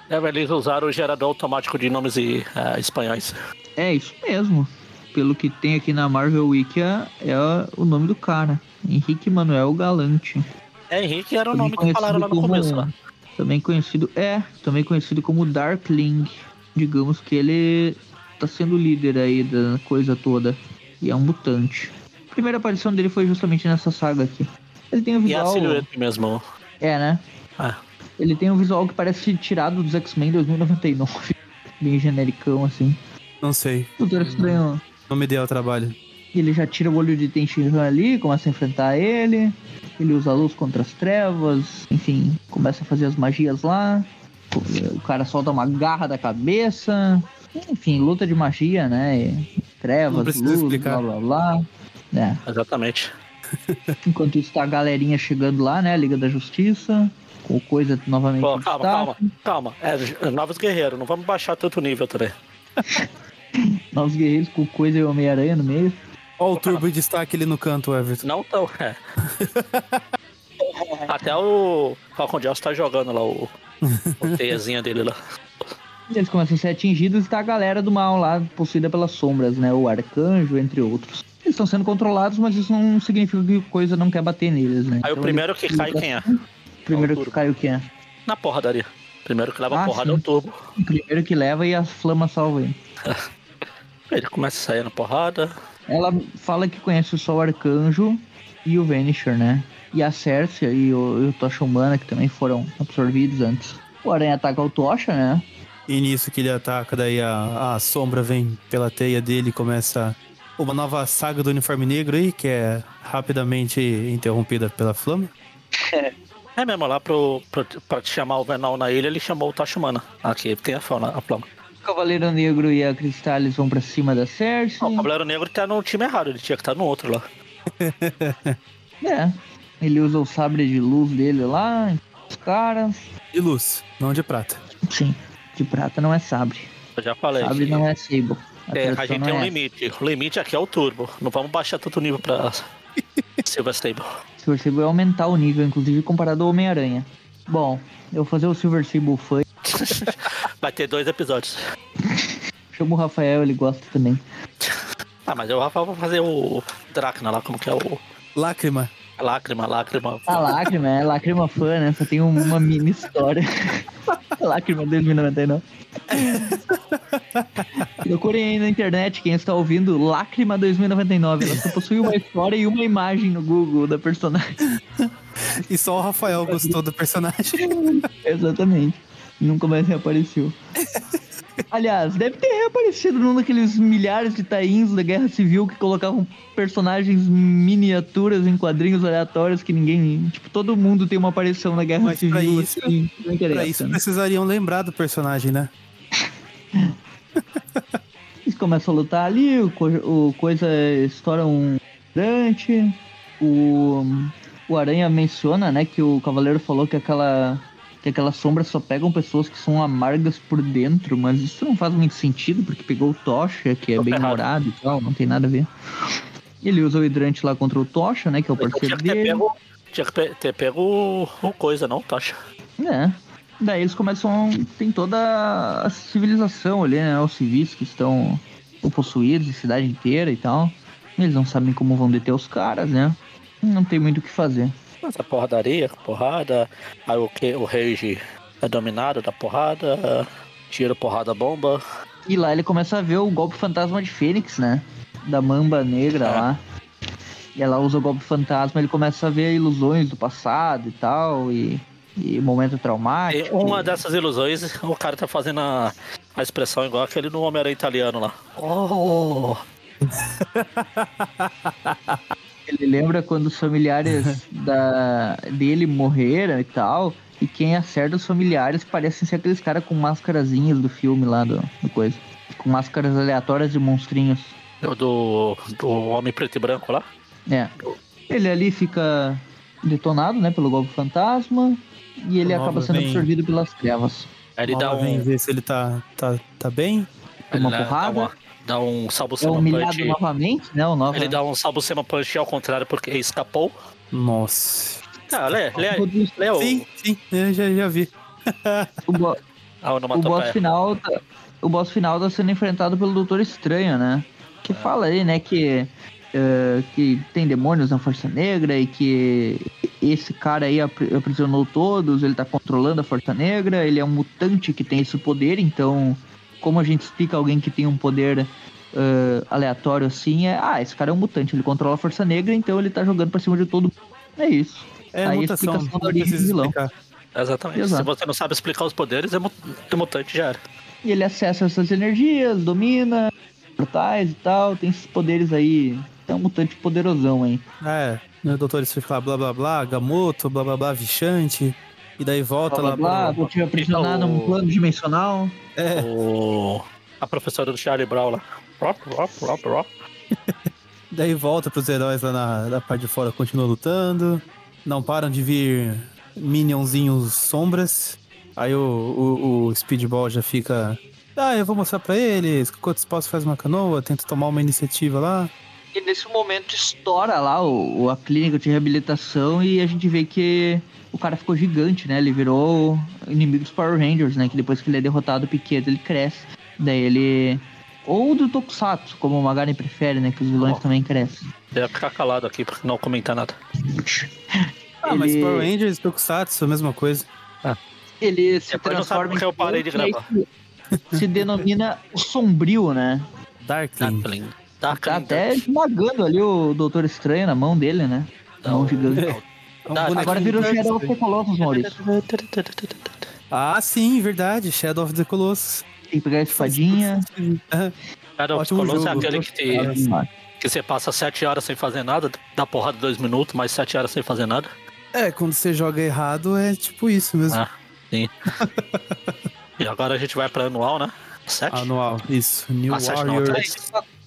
Deve eles usaram o gerador automático de nomes e, eh, espanhóis. É isso mesmo. Pelo que tem aqui na Marvel Wiki, é o nome do cara. Henrique Manuel Galante. É, Henrique era o Também nome que falaram lá no conhecido começo. como- Lá. Também conhecido, é, também conhecido como Darkling. Digamos que ele tá sendo o líder aí da coisa toda. E é um mutante. A primeira aparição dele foi justamente nessa saga aqui. Ele tem o E a visual. silhueta mesmo. É, né? Ah, Ele tem um visual que parece tirado dos X-Men 2099. [LAUGHS] Bem genericão, assim. Não sei. Doutor Estranho Não me deu ao trabalho. Ele já tira o olho de Tenshinhan ali, começa a enfrentar ele. Ele usa a luz contra as trevas. Enfim, começa a fazer as magias lá. O cara solta uma garra da cabeça. Enfim, luta de magia, né? E trevas, luz, explicar. blá blá blá. É. exatamente. [LAUGHS] Enquanto isso tá a galerinha chegando lá, né? Liga da Justiça. Com coisa novamente. Pô, calma, calma, calma. É, novos guerreiros, não vamos baixar tanto nível também. [LAUGHS] Novos guerreiros com coisa e Homem-Aranha no meio. Ó o turbo em destaque ali no canto, Everton. Não tão, é. [LAUGHS] Até o Falcon Jones tá jogando lá o, o [LAUGHS] teiazinha dele lá. Eles começam a ser atingidos e tá a galera do mal lá, possuída pelas sombras, né? O arcanjo, entre outros. Eles estão sendo controlados, mas isso não significa que coisa não quer bater neles, né? Aí o Então, primeiro eles- que cai, quem é? O primeiro É o que Turbo. cai o quem é? Na porradaria. Primeiro que leva Ah, a porrada sim. é o turbo. O primeiro que leva e a flama salva ele. [LAUGHS] Ele começa a sair na porrada. Ela fala que conhece só o arcanjo e o Vanisher, né? E a Cersei e o, e o Tocha Humana, que também foram absorvidos antes. O Aranha ataca o Tocha, né? E nisso que ele ataca, daí a, a sombra vem pela teia dele e começa uma nova saga do uniforme negro aí, que é rapidamente interrompida pela flama. [LAUGHS] É mesmo, lá pro, pro, pra te chamar o Venom na ilha, ele chamou o Tachumana. Aqui tem a flama. A flama. O Cavaleiro Negro e a Cristales vão pra cima da Cersei. Não, o Cavaleiro Negro tá no time errado, ele tinha que estar no outro lá. [LAUGHS] É. Ele usa o sabre de luz dele lá, os caras. De luz, não de prata. Sim, de prata não é sabre. Eu já falei. Sabre que- não é sable. A, É, a gente tem um é limite. O limite aqui é o turbo. Não vamos baixar tanto nível pra [LAUGHS] Silver Stable. Silver Sable é aumentar o nível, inclusive comparado ao Homem-Aranha. Bom, eu vou fazer o Silver Sable fã. [LAUGHS] Vai ter dois episódios. Chamo o Rafael, ele gosta também. Ah, mas eu, Rafael, vou fazer o Dracna lá, como que é o. Lágrima. Lágrima, lágrima. A lágrima, é lágrima fã, né? Só tem um- uma mini história. [LAUGHS] lágrima 2099. [LAUGHS] Procurem aí na internet, quem está ouvindo, Lágrima 2099. Ela só possui uma história e uma imagem no Google da personagem. E só o Rafael gostou do personagem. Exatamente. Nunca mais reapareceu. [LAUGHS] Aliás, deve ter reaparecido num daqueles milhares de tains da Guerra Civil que colocavam personagens miniaturas em quadrinhos aleatórios que ninguém. Tipo, todo mundo tem uma aparição na Guerra Mas Civil. pra isso- assim, não interessa, Pra isso né? precisariam lembrar do personagem, né? [LAUGHS] Eles começam a lutar ali, o, co- o coisa estoura um dante. O, o Aranha menciona, né, que o Cavaleiro falou que aquela que aquelas sombras só pegam pessoas que são amargas por dentro, mas isso não faz muito sentido, porque pegou o Tocha, que é Tô bem morado e tal, não tem nada a ver. Ele usa o hidrante lá contra o Tocha, né, que é o Então parceiro tinha que ter dele. pego. Tinha que ter pego o, o coisa, não, Tocha. É. Daí eles começam. Tem toda a civilização ali, né? Os civis que estão possuídos, a cidade inteira e tal. Eles não sabem como vão deter os caras, né? Não tem muito o que fazer. Essa porradaria, porrada. Aí o que? O Rage é dominado, dá porrada, tira porrada bomba. E lá ele começa a ver o golpe fantasma de Fênix, né? Da mamba negra É. lá. E ela usa o golpe fantasma, ele começa a ver ilusões do passado e tal, e, e momento E traumático. uma dessas ilusões, o cara tá fazendo a, a expressão igual aquele no Homem-Aranha italiano lá. Oh! [LAUGHS] Ele lembra quando os familiares [LAUGHS] da, dele morreram e tal. E quem acerta os familiares parecem ser aqueles caras com máscarazinhas do filme lá do, do coisa. Com máscaras aleatórias de monstrinhos. Do, do Homem Preto e Branco lá. É. Ele ali fica detonado, né, pelo golpe fantasma. E ele Nova acaba sendo vem- absorvido pelas trevas. Aí ele dá Nova vem um, ver se ele tá, tá, tá bem. Toma ele dá- porrada. Dá, uma, dá um salvo É punch. novamente, né? O Nova. Ele dá um salvo sema punch ao contrário porque escapou. Nossa. Ah, lê, lê, O, lê o, Sim, sim, eu já, já vi. o, bo- a o boss final tá, o boss final tá sendo enfrentado pelo Doutor Estranho, né? Que fala aí, né, que eh, que tem demônios na Força Negra e que esse cara aí apri- aprisionou todos, ele tá controlando a Força Negra, ele é um mutante que tem esse poder, então como a gente explica alguém que tem um poder eh, aleatório assim, é, ah, esse cara é um mutante, ele controla a Força Negra, então ele tá jogando pra cima de todo mundo. É isso. É a Aí a mutação, explicação não da origem do vilão. Exatamente. Exato. Se você não sabe explicar os poderes, é, mu- mutante já era. E ele acessa essas energias, domina portais e tal, tem esses poderes aí. É um mutante poderosão aí. É, o doutor fica lá, blá blá blá, Gamoto, blá blá blá, Vichante. E daí volta Blá blá lá blá, pro... Então, num o- plano dimensional. É, O... A professora do Charlie Brown lá. [LAUGHS] Daí volta pros heróis lá na, na parte de fora, continua lutando. Não param de vir minionzinhos sombras. Aí o, o, o Speedball já fica. Ah, eu vou mostrar pra eles. Quantos passos faz uma canoa? Tenta tomar uma iniciativa lá. E nesse momento estoura lá o, o- a clínica de reabilitação e a gente vê que o cara ficou gigante, né? Ele virou inimigo dos Power Rangers, né? Que depois que ele é derrotado o Piquet, ele cresce. Daí ele. Ou do Tokusatsu, como o Magaren prefere, né? Que os vilões Ó. também crescem. Ia ficar calado aqui pra não comentar nada. [LAUGHS] Ah, mas Ele- Power Rangers, Tokusatsu, a mesma coisa. Ele se Depois transforma porque eu parei de Se, se denomina o sombrio, né? Darkling. Darkling. Tá Darkling. até esmagando ali o Doutor Estranho na mão dele, né? Não. Mão gigante. É um bonequinho Agora virou Shadow of the Colossus, Maurício. Ah, sim, verdade. Shadow of the Colossus. Tem que pegar a espadinha. É, Cara, o Ótimo Colossus é jogo. aquele que, te- que você passa 7 horas sem fazer nada, dá porrada 2 minutos, mais 7 horas sem fazer nada. É, quando você joga errado é tipo isso mesmo. Ah, sim. [LAUGHS] e agora a gente vai pra anual, né? 7? Anual, isso. New Ah, sete não, Warriors.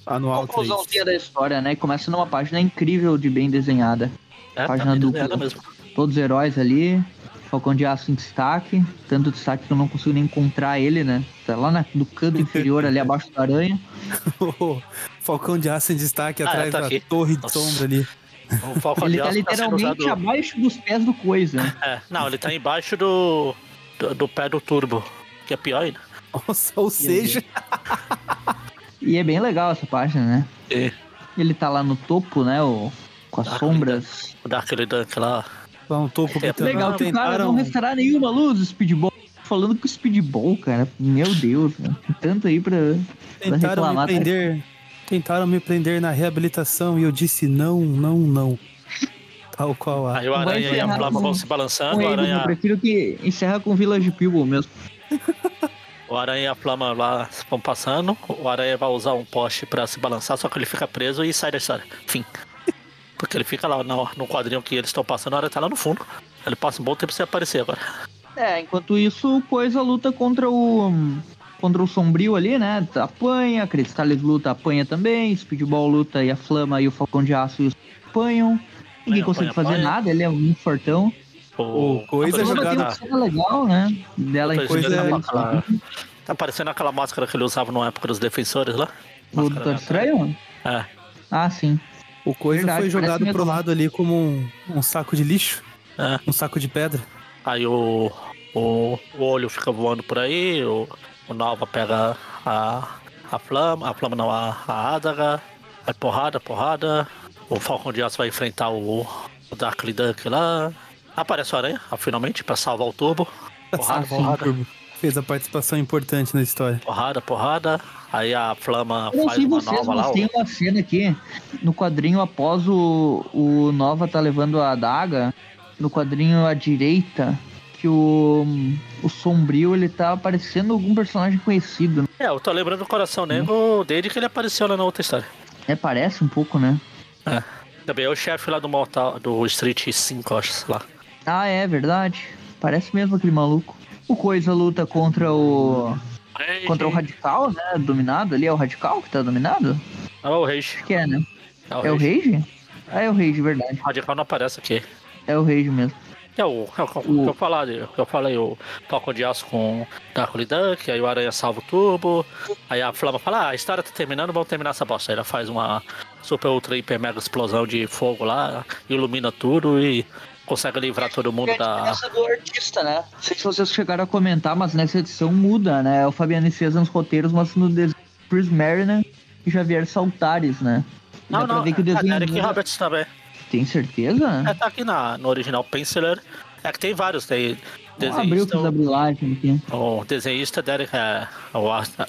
Anual 3. Conclusãozinha da história, né? Começa numa página incrível de bem desenhada. É, página tá bem dupla. desenhada mesmo. Todos os heróis ali. Falcão de Aço em destaque. Tanto destaque que eu não consigo nem encontrar ele, né? Tá lá na- no canto inferior, ali abaixo da aranha. [LAUGHS] Falcão de aço em destaque Ah, atrás tá da aqui. torre de Nossa. sombra ali. O Falcon Ele de tá Aço tá literalmente usado... abaixo dos pés do coisa. [LAUGHS] É, não, ele tá embaixo do, do, do pé do turbo, que é pior ainda. Nossa, ou seja, [LAUGHS] E é bem legal essa página, né? E Ele tá lá no topo, né? O, com as Ah, sombras. o Darkly Dunk lá. lá no topo É Legal que o cara não restará nenhuma luz, Speedball. Falando com o Speedball, cara. Meu Deus, né? Tem tanto aí pra, pra tentaram me reclamar. tá? prender. Tentaram me prender na reabilitação e eu disse não, não, não. Tal qual a. Aí o Aranha e a com- vão se balançando, Com o eles, eu Aranha, prefiro que encerra com Village People mesmo. [LAUGHS] o Aranha e a Flama lá vão passando, o Aranha vai usar um poste pra se balançar, só que ele fica preso e sai da história. Fim. [LAUGHS] Porque ele fica lá no, no quadrinho que eles estão passando, a Aranha tá lá no fundo. Ele passa um bom tempo sem aparecer agora. É, enquanto isso, o Coisa luta contra o. Contra o Sombrio ali, né? Apanha, Cristales luta, apanha também, Speedball luta e a Flama e o Falcão de Aço apanham. Ninguém Apanha, consegue fazer apanha. nada, ele é muito fortão. O Coisa tem jogada- uma legal, né? Dela Outra coisa é- tá, aquela- tá parecendo aquela máscara que ele usava na época dos defensores lá. O Doutor Estranho? É. Ah, sim. O Coisa Verdade, foi jogado pro mesmo. lado ali como um, um saco de lixo, É. um saco de pedra. Aí o, o, o olho fica voando por aí, o, o Nova pega a, a flama, a flama não, a, a adaga, vai porrada, porrada. O Falcão de Aço vai enfrentar o, o Darkly Dunk lá. Aparece o Aranha, ah, finalmente, pra salvar o turbo. Porrada, porrada. Turbo. Fez a participação importante na história. Porrada, porrada. Aí a Flama Eu não faz sei uma vocês, nova lá. mas tem uma cena aqui no quadrinho após o, o Nova tá levando a adaga, no quadrinho à direita, que o, o Sombrio ele tá aparecendo algum personagem conhecido. É, eu tô lembrando do Coração Negro desde que ele apareceu lá na outra história. É, parece um pouco, né? É. Também é o chefe lá do Mortal, do Street 5, acho, sei lá. Ah, é verdade. Parece mesmo aquele maluco. O Coisa luta contra o. Contra o Radical, né? Dominado ali. É o Radical que tá dominado? Não, é o Rage. Acho que é, né? É o É o Rage. Rage? Ah, é o Rage, verdade. O Radical não aparece aqui. É o Rage mesmo. É o, é o, o que eu falei, eu falei o toco de aço com Darkly Duck, aí o Aranha salva o tubo, aí a Flama fala, ah, a história tá terminando, vamos terminar essa bosta. Aí ela faz uma super ultra hiper mega explosão de fogo lá, ilumina tudo e consegue livrar todo mundo da. Essa do artista, né? Não sei se vocês chegaram a comentar, mas nessa edição muda, né? O Fabiano César nos roteiros, mas no desenho Chris Mariner e Javier Saltares, né? Não, Dá não, ver que o é desenho Derek muda. Roberts também. Tem certeza? É, tá aqui na, no original Penciler. É que tem vários, tem desenhista, fiz a brilhagem aqui. o desenhista Derek, é, o, art-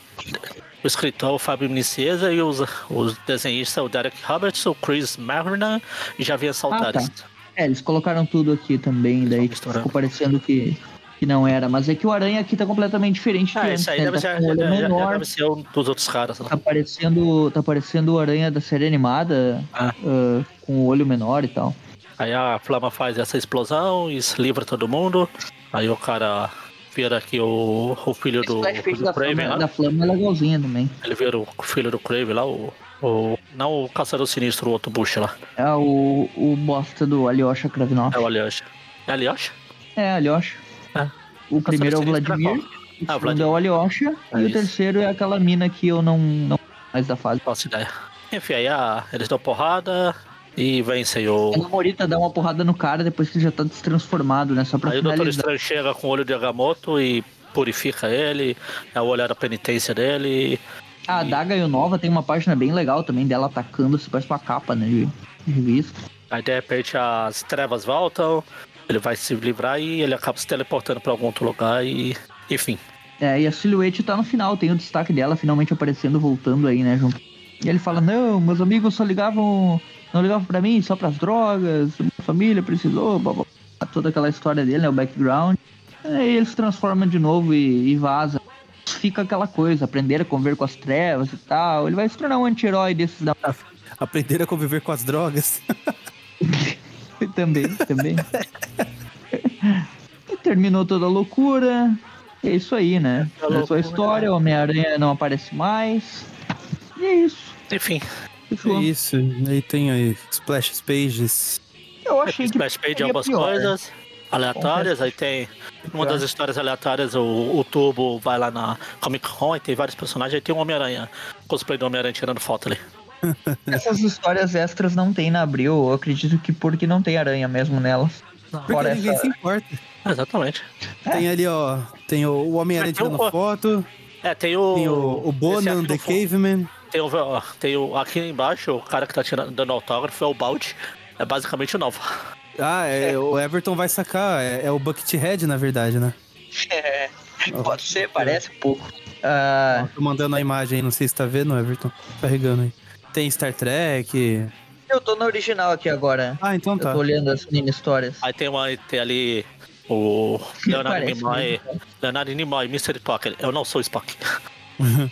o escritor Fábio e os, os desenhistas o Derek Roberts, o Chris Mariner e Javier Saltares. tá. É, eles colocaram tudo aqui também, daí tipo, misturando. ficou parecendo que, que não era. Mas é que o Aranha aqui tá completamente diferente Ah, esse antes, aí né? deve tá ser, já- já- já menor, deve ser um dos outros caras. Né? tá parecendo, tá parecendo o Aranha da série animada, Ah. ah, com o olho menor e tal. Aí a Flama faz essa explosão e livra todo mundo. Aí o cara vira aqui o, o filho do, Esse flashback do da Craven flama, lá. da flama é legalzinha também. Ele vira o filho do Craven lá, o, o. Não o Caçador Sinistro, o outro bucha lá. É o, o bosta do Alyosha Kravinov. É o Alyosha. É Alyosha? É, Alyosha. É. O primeiro é o Vladimir, o Ah, segundo Vladimir. é o Alyosha, É e o isso. terceiro é aquela mina que eu não, não mais da fase. Faço ideia. Enfim, aí a, eles dão porrada e vencem A o. Namorita dá uma porrada no cara depois que ele já tá destransformado, né? Só pra Aí o Doutor finalizar. Estranho chega com o olho de Agamotto e purifica ele. É o olhar da penitência dele. A Daga e o Nova tem uma página bem legal também dela atacando, se parece uma capa, né? De, de revista. Aí de repente as trevas voltam, ele vai se livrar e ele acaba se teleportando pra algum outro lugar e. Enfim. É, e a silhuete tá no final, tem o destaque dela finalmente aparecendo, voltando aí, né, junto. E ele fala, não, meus amigos só ligavam. Não ligavam pra mim, só pras drogas, minha família precisou, blá, blá, blá. toda aquela história dele, né? O background. Aí ele se transforma de novo e, e vaza. Fica aquela coisa, aprender a conviver com as trevas e tal. Ele vai se tornar um anti-herói desses da. Aprender a conviver com as drogas. [LAUGHS] também, também. e terminou toda a loucura. É isso aí, né? É É a sua história, o Homem-Aranha não aparece mais. E é isso. Enfim. Fechou. É isso. Aí tem aí Splash Pages. Eu achei que Splash page seria algumas pior. coisas aleatórias, aí tem uma das histórias aleatórias, o, o Turbo vai lá na Comic Con e tem vários personagens, aí tem um Homem-Aranha, cosplay do Homem-Aranha tirando foto ali. [LAUGHS] Essas histórias extras não tem na Abril. Eu acredito que porque não tem aranha mesmo nelas. Porque Fora ninguém essa- se importa. Exatamente. Tem ali, ó. Tem o, o Homem-Aranha tem tirando o- foto. É, tem o. Tem o, o Bonan, The. Caveman. Tem o, tem o. Aqui embaixo, o cara que tá tirando, dando autógrafo é o Balde. É basicamente o novo. Ah, é, o Everton vai sacar. É, é o Buckethead, na verdade, né? É, pode ser, parece um pouco. Ah, Tô mandando a imagem aí, não sei se tá vendo, Everton. Carregando aí. Tem Star Trek. eu tô no original aqui agora. Ah, então Eu tá. tô olhando as mini histórias. Aí tem, uma, tem ali o [LAUGHS] Leonardo Parece Nimoy. mesmo. Leonardo Nimoy, Mr. Spock. Eu não sou Spock. [LAUGHS]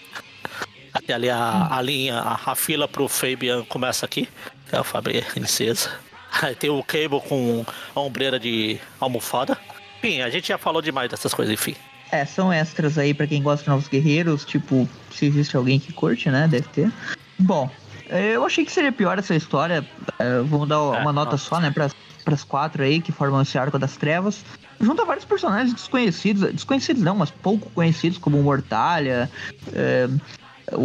Até ali a, a linha, a, a fila pro Fabian começa aqui. É o Fabian Incesa. [LAUGHS] Tem o Cable com a ombreira de almofada. Enfim, a gente já falou demais dessas coisas, enfim. É, são extras aí pra quem gosta de Novos Guerreiros, tipo, se existe alguém que curte, né? Deve ter. Bom, eu achei que seria pior essa história. eh, Vamos dar É, uma nota não. só, né, pras, pras quatro aí que formam esse arco das trevas. Junta vários personagens desconhecidos, desconhecidos não, mas pouco conhecidos, como o Mortalha, eh, o,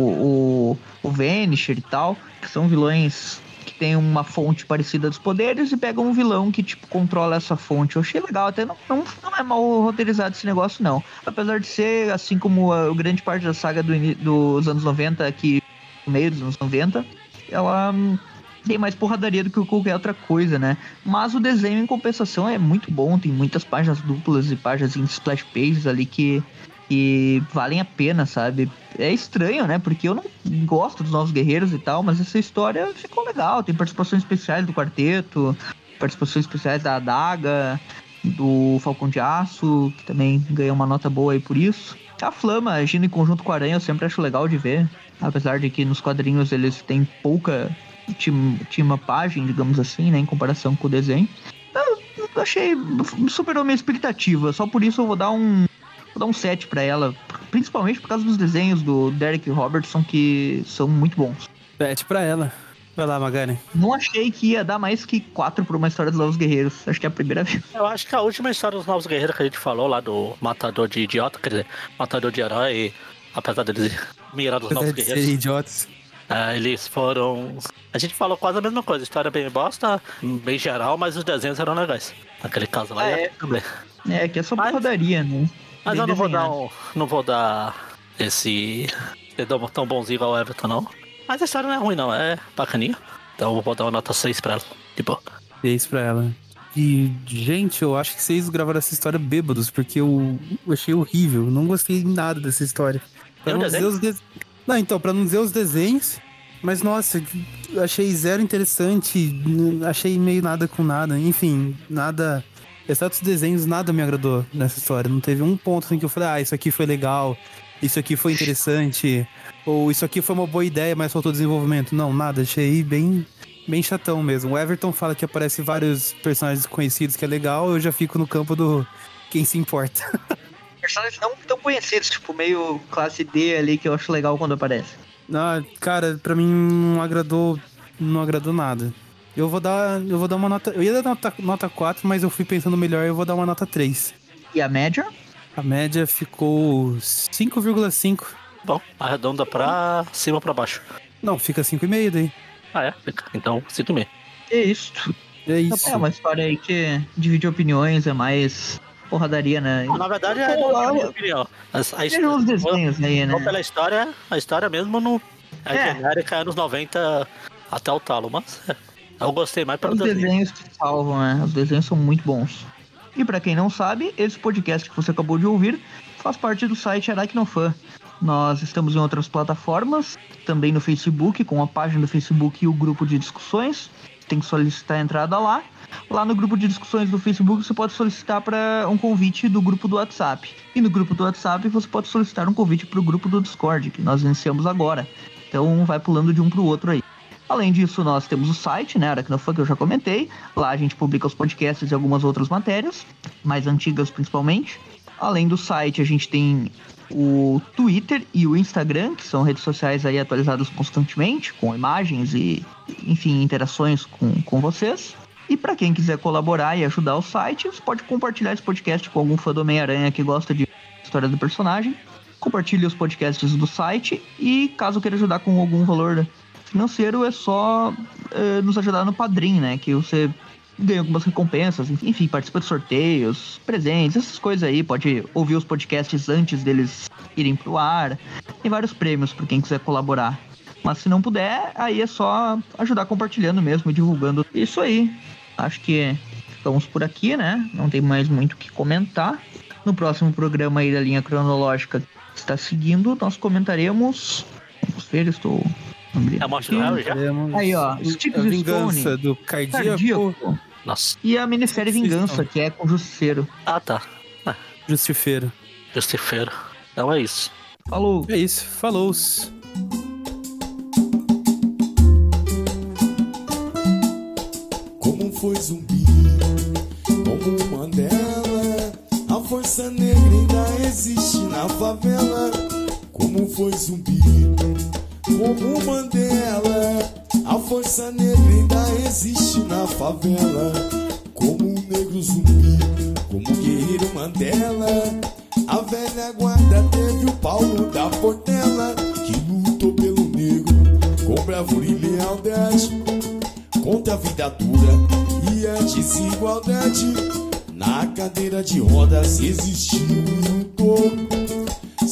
o, o Vanisher e tal, que são vilões tem uma fonte parecida dos poderes e pegam um vilão que, tipo, controla essa fonte. Eu achei legal, até não, não, não é mal roteirizado esse negócio, não. Apesar de ser, assim como a, grande parte da saga do dos anos 90, que meio dos anos 90, ela hum, tem mais porradaria do que qualquer outra coisa, né? Mas o desenho, em compensação, é muito bom. Tem muitas páginas duplas e páginas em splash pages ali que, que valem a pena, sabe? É estranho, né? Porque eu não gosto dos Novos Guerreiros e tal, mas essa história ficou legal. Tem participações especiais do quarteto, participações especiais da Adaga, do Falcão de Aço, que também ganhou uma nota boa aí por isso. A Flama agindo em conjunto com a Aranha eu sempre acho legal de ver. Apesar de que nos quadrinhos eles têm pouca timapagem, digamos assim, né? Em comparação com o desenho. Eu achei. superou minha expectativa. Só por isso eu vou dar um. Vou dar um 7 pra ela. Principalmente por causa dos desenhos do Derek Robertson, que são muito bons. 7 pra ela. Vai lá, Magari. Não achei que ia dar mais que 4 pra uma história dos Novos Guerreiros. Acho que é a primeira vez. Eu acho que a última história dos Novos Guerreiros que a gente falou lá do Matador de Idiota, quer dizer, Matador de Herói, apesar deles [LAUGHS] mirar dos Novos Guerreiros. idiotas. É, eles foram. A gente falou quase a mesma coisa, história bem bosta, bem geral, mas os desenhos eram legais. Naquele caso lá ah, é. também. É, que é só porradaria, né? Mas eu não vou dar um, não vou dar esse. tão bonzinho ao Everton, não. Mas a história não é ruim, não, é bacaninha. Então eu vou dar uma nota 6 pra ela. Tipo. 6 pra ela. E, gente, eu acho que vocês gravaram essa história bêbados, porque eu, eu achei horrível. Não gostei nada dessa história. Pra não, dizer os de... não, então, pra não dizer os desenhos. Mas, nossa, achei zero interessante. Achei meio nada com nada. Enfim, nada. Exceto os desenhos, nada me agradou nessa história. Não teve um ponto em que eu falei, ah, isso aqui foi legal, isso aqui foi interessante, ou isso aqui foi uma boa ideia, mas faltou desenvolvimento. Não, nada. Achei bem, bem chatão mesmo. O Everton fala que aparece vários personagens conhecidos que é legal, eu já fico no campo do quem se importa. [LAUGHS] Personagens não tão conhecidos, tipo, meio classe D ali, que eu acho legal quando aparece. Ah, cara, pra mim não agradou. Não agradou nada. Eu vou dar. Eu vou dar uma nota. Eu ia dar nota, nota 4, mas eu fui pensando melhor eu vou dar uma nota 3. E a média? A média ficou 5,5. Bom, arredonda pra cima ou pra baixo? Não, fica 5,5 daí. Ah, é? Fica. Então, 5,5. É isso. É isso. É uma história aí que divide opiniões, é mais porradaria, né? Na verdade, é a minha opinião. A, a história, os desenhos aí, né? pela história, a história mesmo não é, é. genérica anos 90 até o talo, mas é, eu gostei mais pelo desenho. Os desenhos que salvam, né? Os desenhos são muito bons. E para quem não sabe, esse podcast que você acabou de ouvir faz parte do site Aracnofan. Nós estamos em outras plataformas, também no Facebook, com a página do Facebook e o grupo de discussões. Tem que solicitar a entrada lá. Lá no grupo de discussões do Facebook você pode solicitar para um convite do grupo do WhatsApp. E no grupo do WhatsApp você pode solicitar um convite para o grupo do Discord, que nós iniciamos agora. Então vai pulando de um para o outro aí. Além disso, nós temos o site, né, Aracnofan, que eu já comentei. Lá a gente publica os podcasts e algumas outras matérias, mais antigas principalmente. Além do site, a gente tem o Twitter e o Instagram, que são redes sociais aí atualizadas constantemente, com imagens e, enfim, interações com, com vocês. E para quem quiser colaborar e ajudar o site, você pode compartilhar esse podcast com algum fã do Homem-Aranha que gosta de história do personagem. Compartilhe os podcasts do site e caso queira ajudar com algum valor financeiro, é só é, nos ajudar no Padrim, né? Que você ganha algumas recompensas, enfim, participa de sorteios, presentes, essas coisas aí. Pode ouvir os podcasts antes deles irem pro ar. Tem vários prêmios para quem quiser colaborar. Mas se não puder, aí é só ajudar compartilhando mesmo, divulgando. Isso aí. Acho que ficamos por aqui, né? Não tem mais muito o que comentar. No próximo programa aí da linha cronológica que está seguindo, nós comentaremos. Vamos ver, estou. É a morte do Harry já? Aí, ó. Sticks a vingança Stone, do cardíaco. cardíaco. Nossa. E a minissérie Vingança, que é com o Justiceiro. Ah, tá. Ah. Justifeiro. Justifeiro. Então é isso. Falou. É isso. Falou. -se. foi zumbi, como Mandela. A força negra ainda existe na favela, como foi zumbi, como Mandela. A força negra ainda existe na favela, como um negro zumbi, como guerreiro Mandela. A velha guarda teve o Paulo da Portela, que lutou pelo negro com bravura e lealdade contra a vida dura e a desigualdade. Na cadeira de rodas existiu e lutou.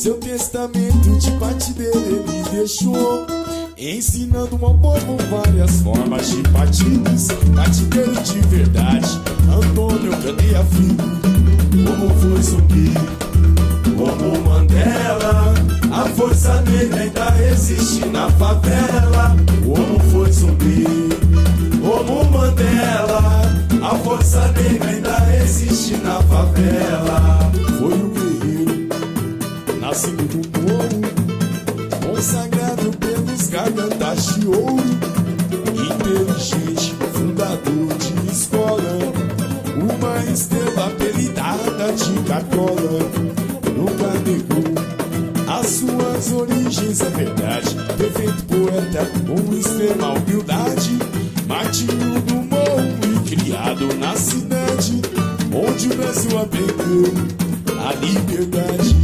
Seu testamento de parte dele ele deixou. Ensinando ao povo várias formas de partidos Partideiro de verdade Antônio Candeia Filho Como foi zumbi Como Mandela A força negra ainda existe na favela Como foi zumbi Como Mandela A força negra ainda existe na favela Foi guerreiro Nascido do morro Consagrado pelos gargantas de ouro Inteligente, fundador de escola Uma estrela apelidada de cartola. Nunca negou as suas origens, é verdade. Perfeito poeta com extrema humildade Martinho do morro e criado na cidade Onde o Brasil aprendeu a liberdade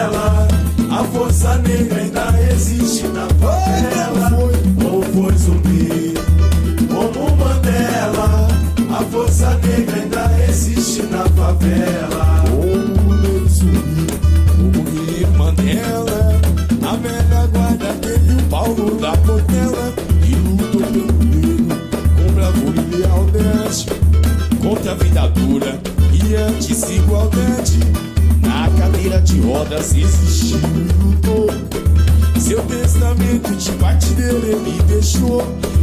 A força negra ainda existe na favela. Como foi zumbi, como Mandela. A força negra ainda existe na favela. Como negro zumbi, como Mandela. A velha guarda teve o Paulo da Portela. Que lutou pelo negro com bravura e lealdade. Contra a vida dura e a desigualdade. De rodas existiu e lutou. Seu testamento de partideiro ele deixou.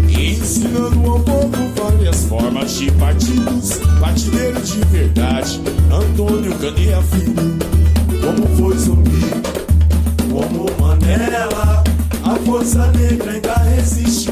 Ensinando ao povo várias formas de partidos. Partideiro de verdade, Antônio Candeia Filho. Como foi zumbi, como Manela. A força negra ainda existe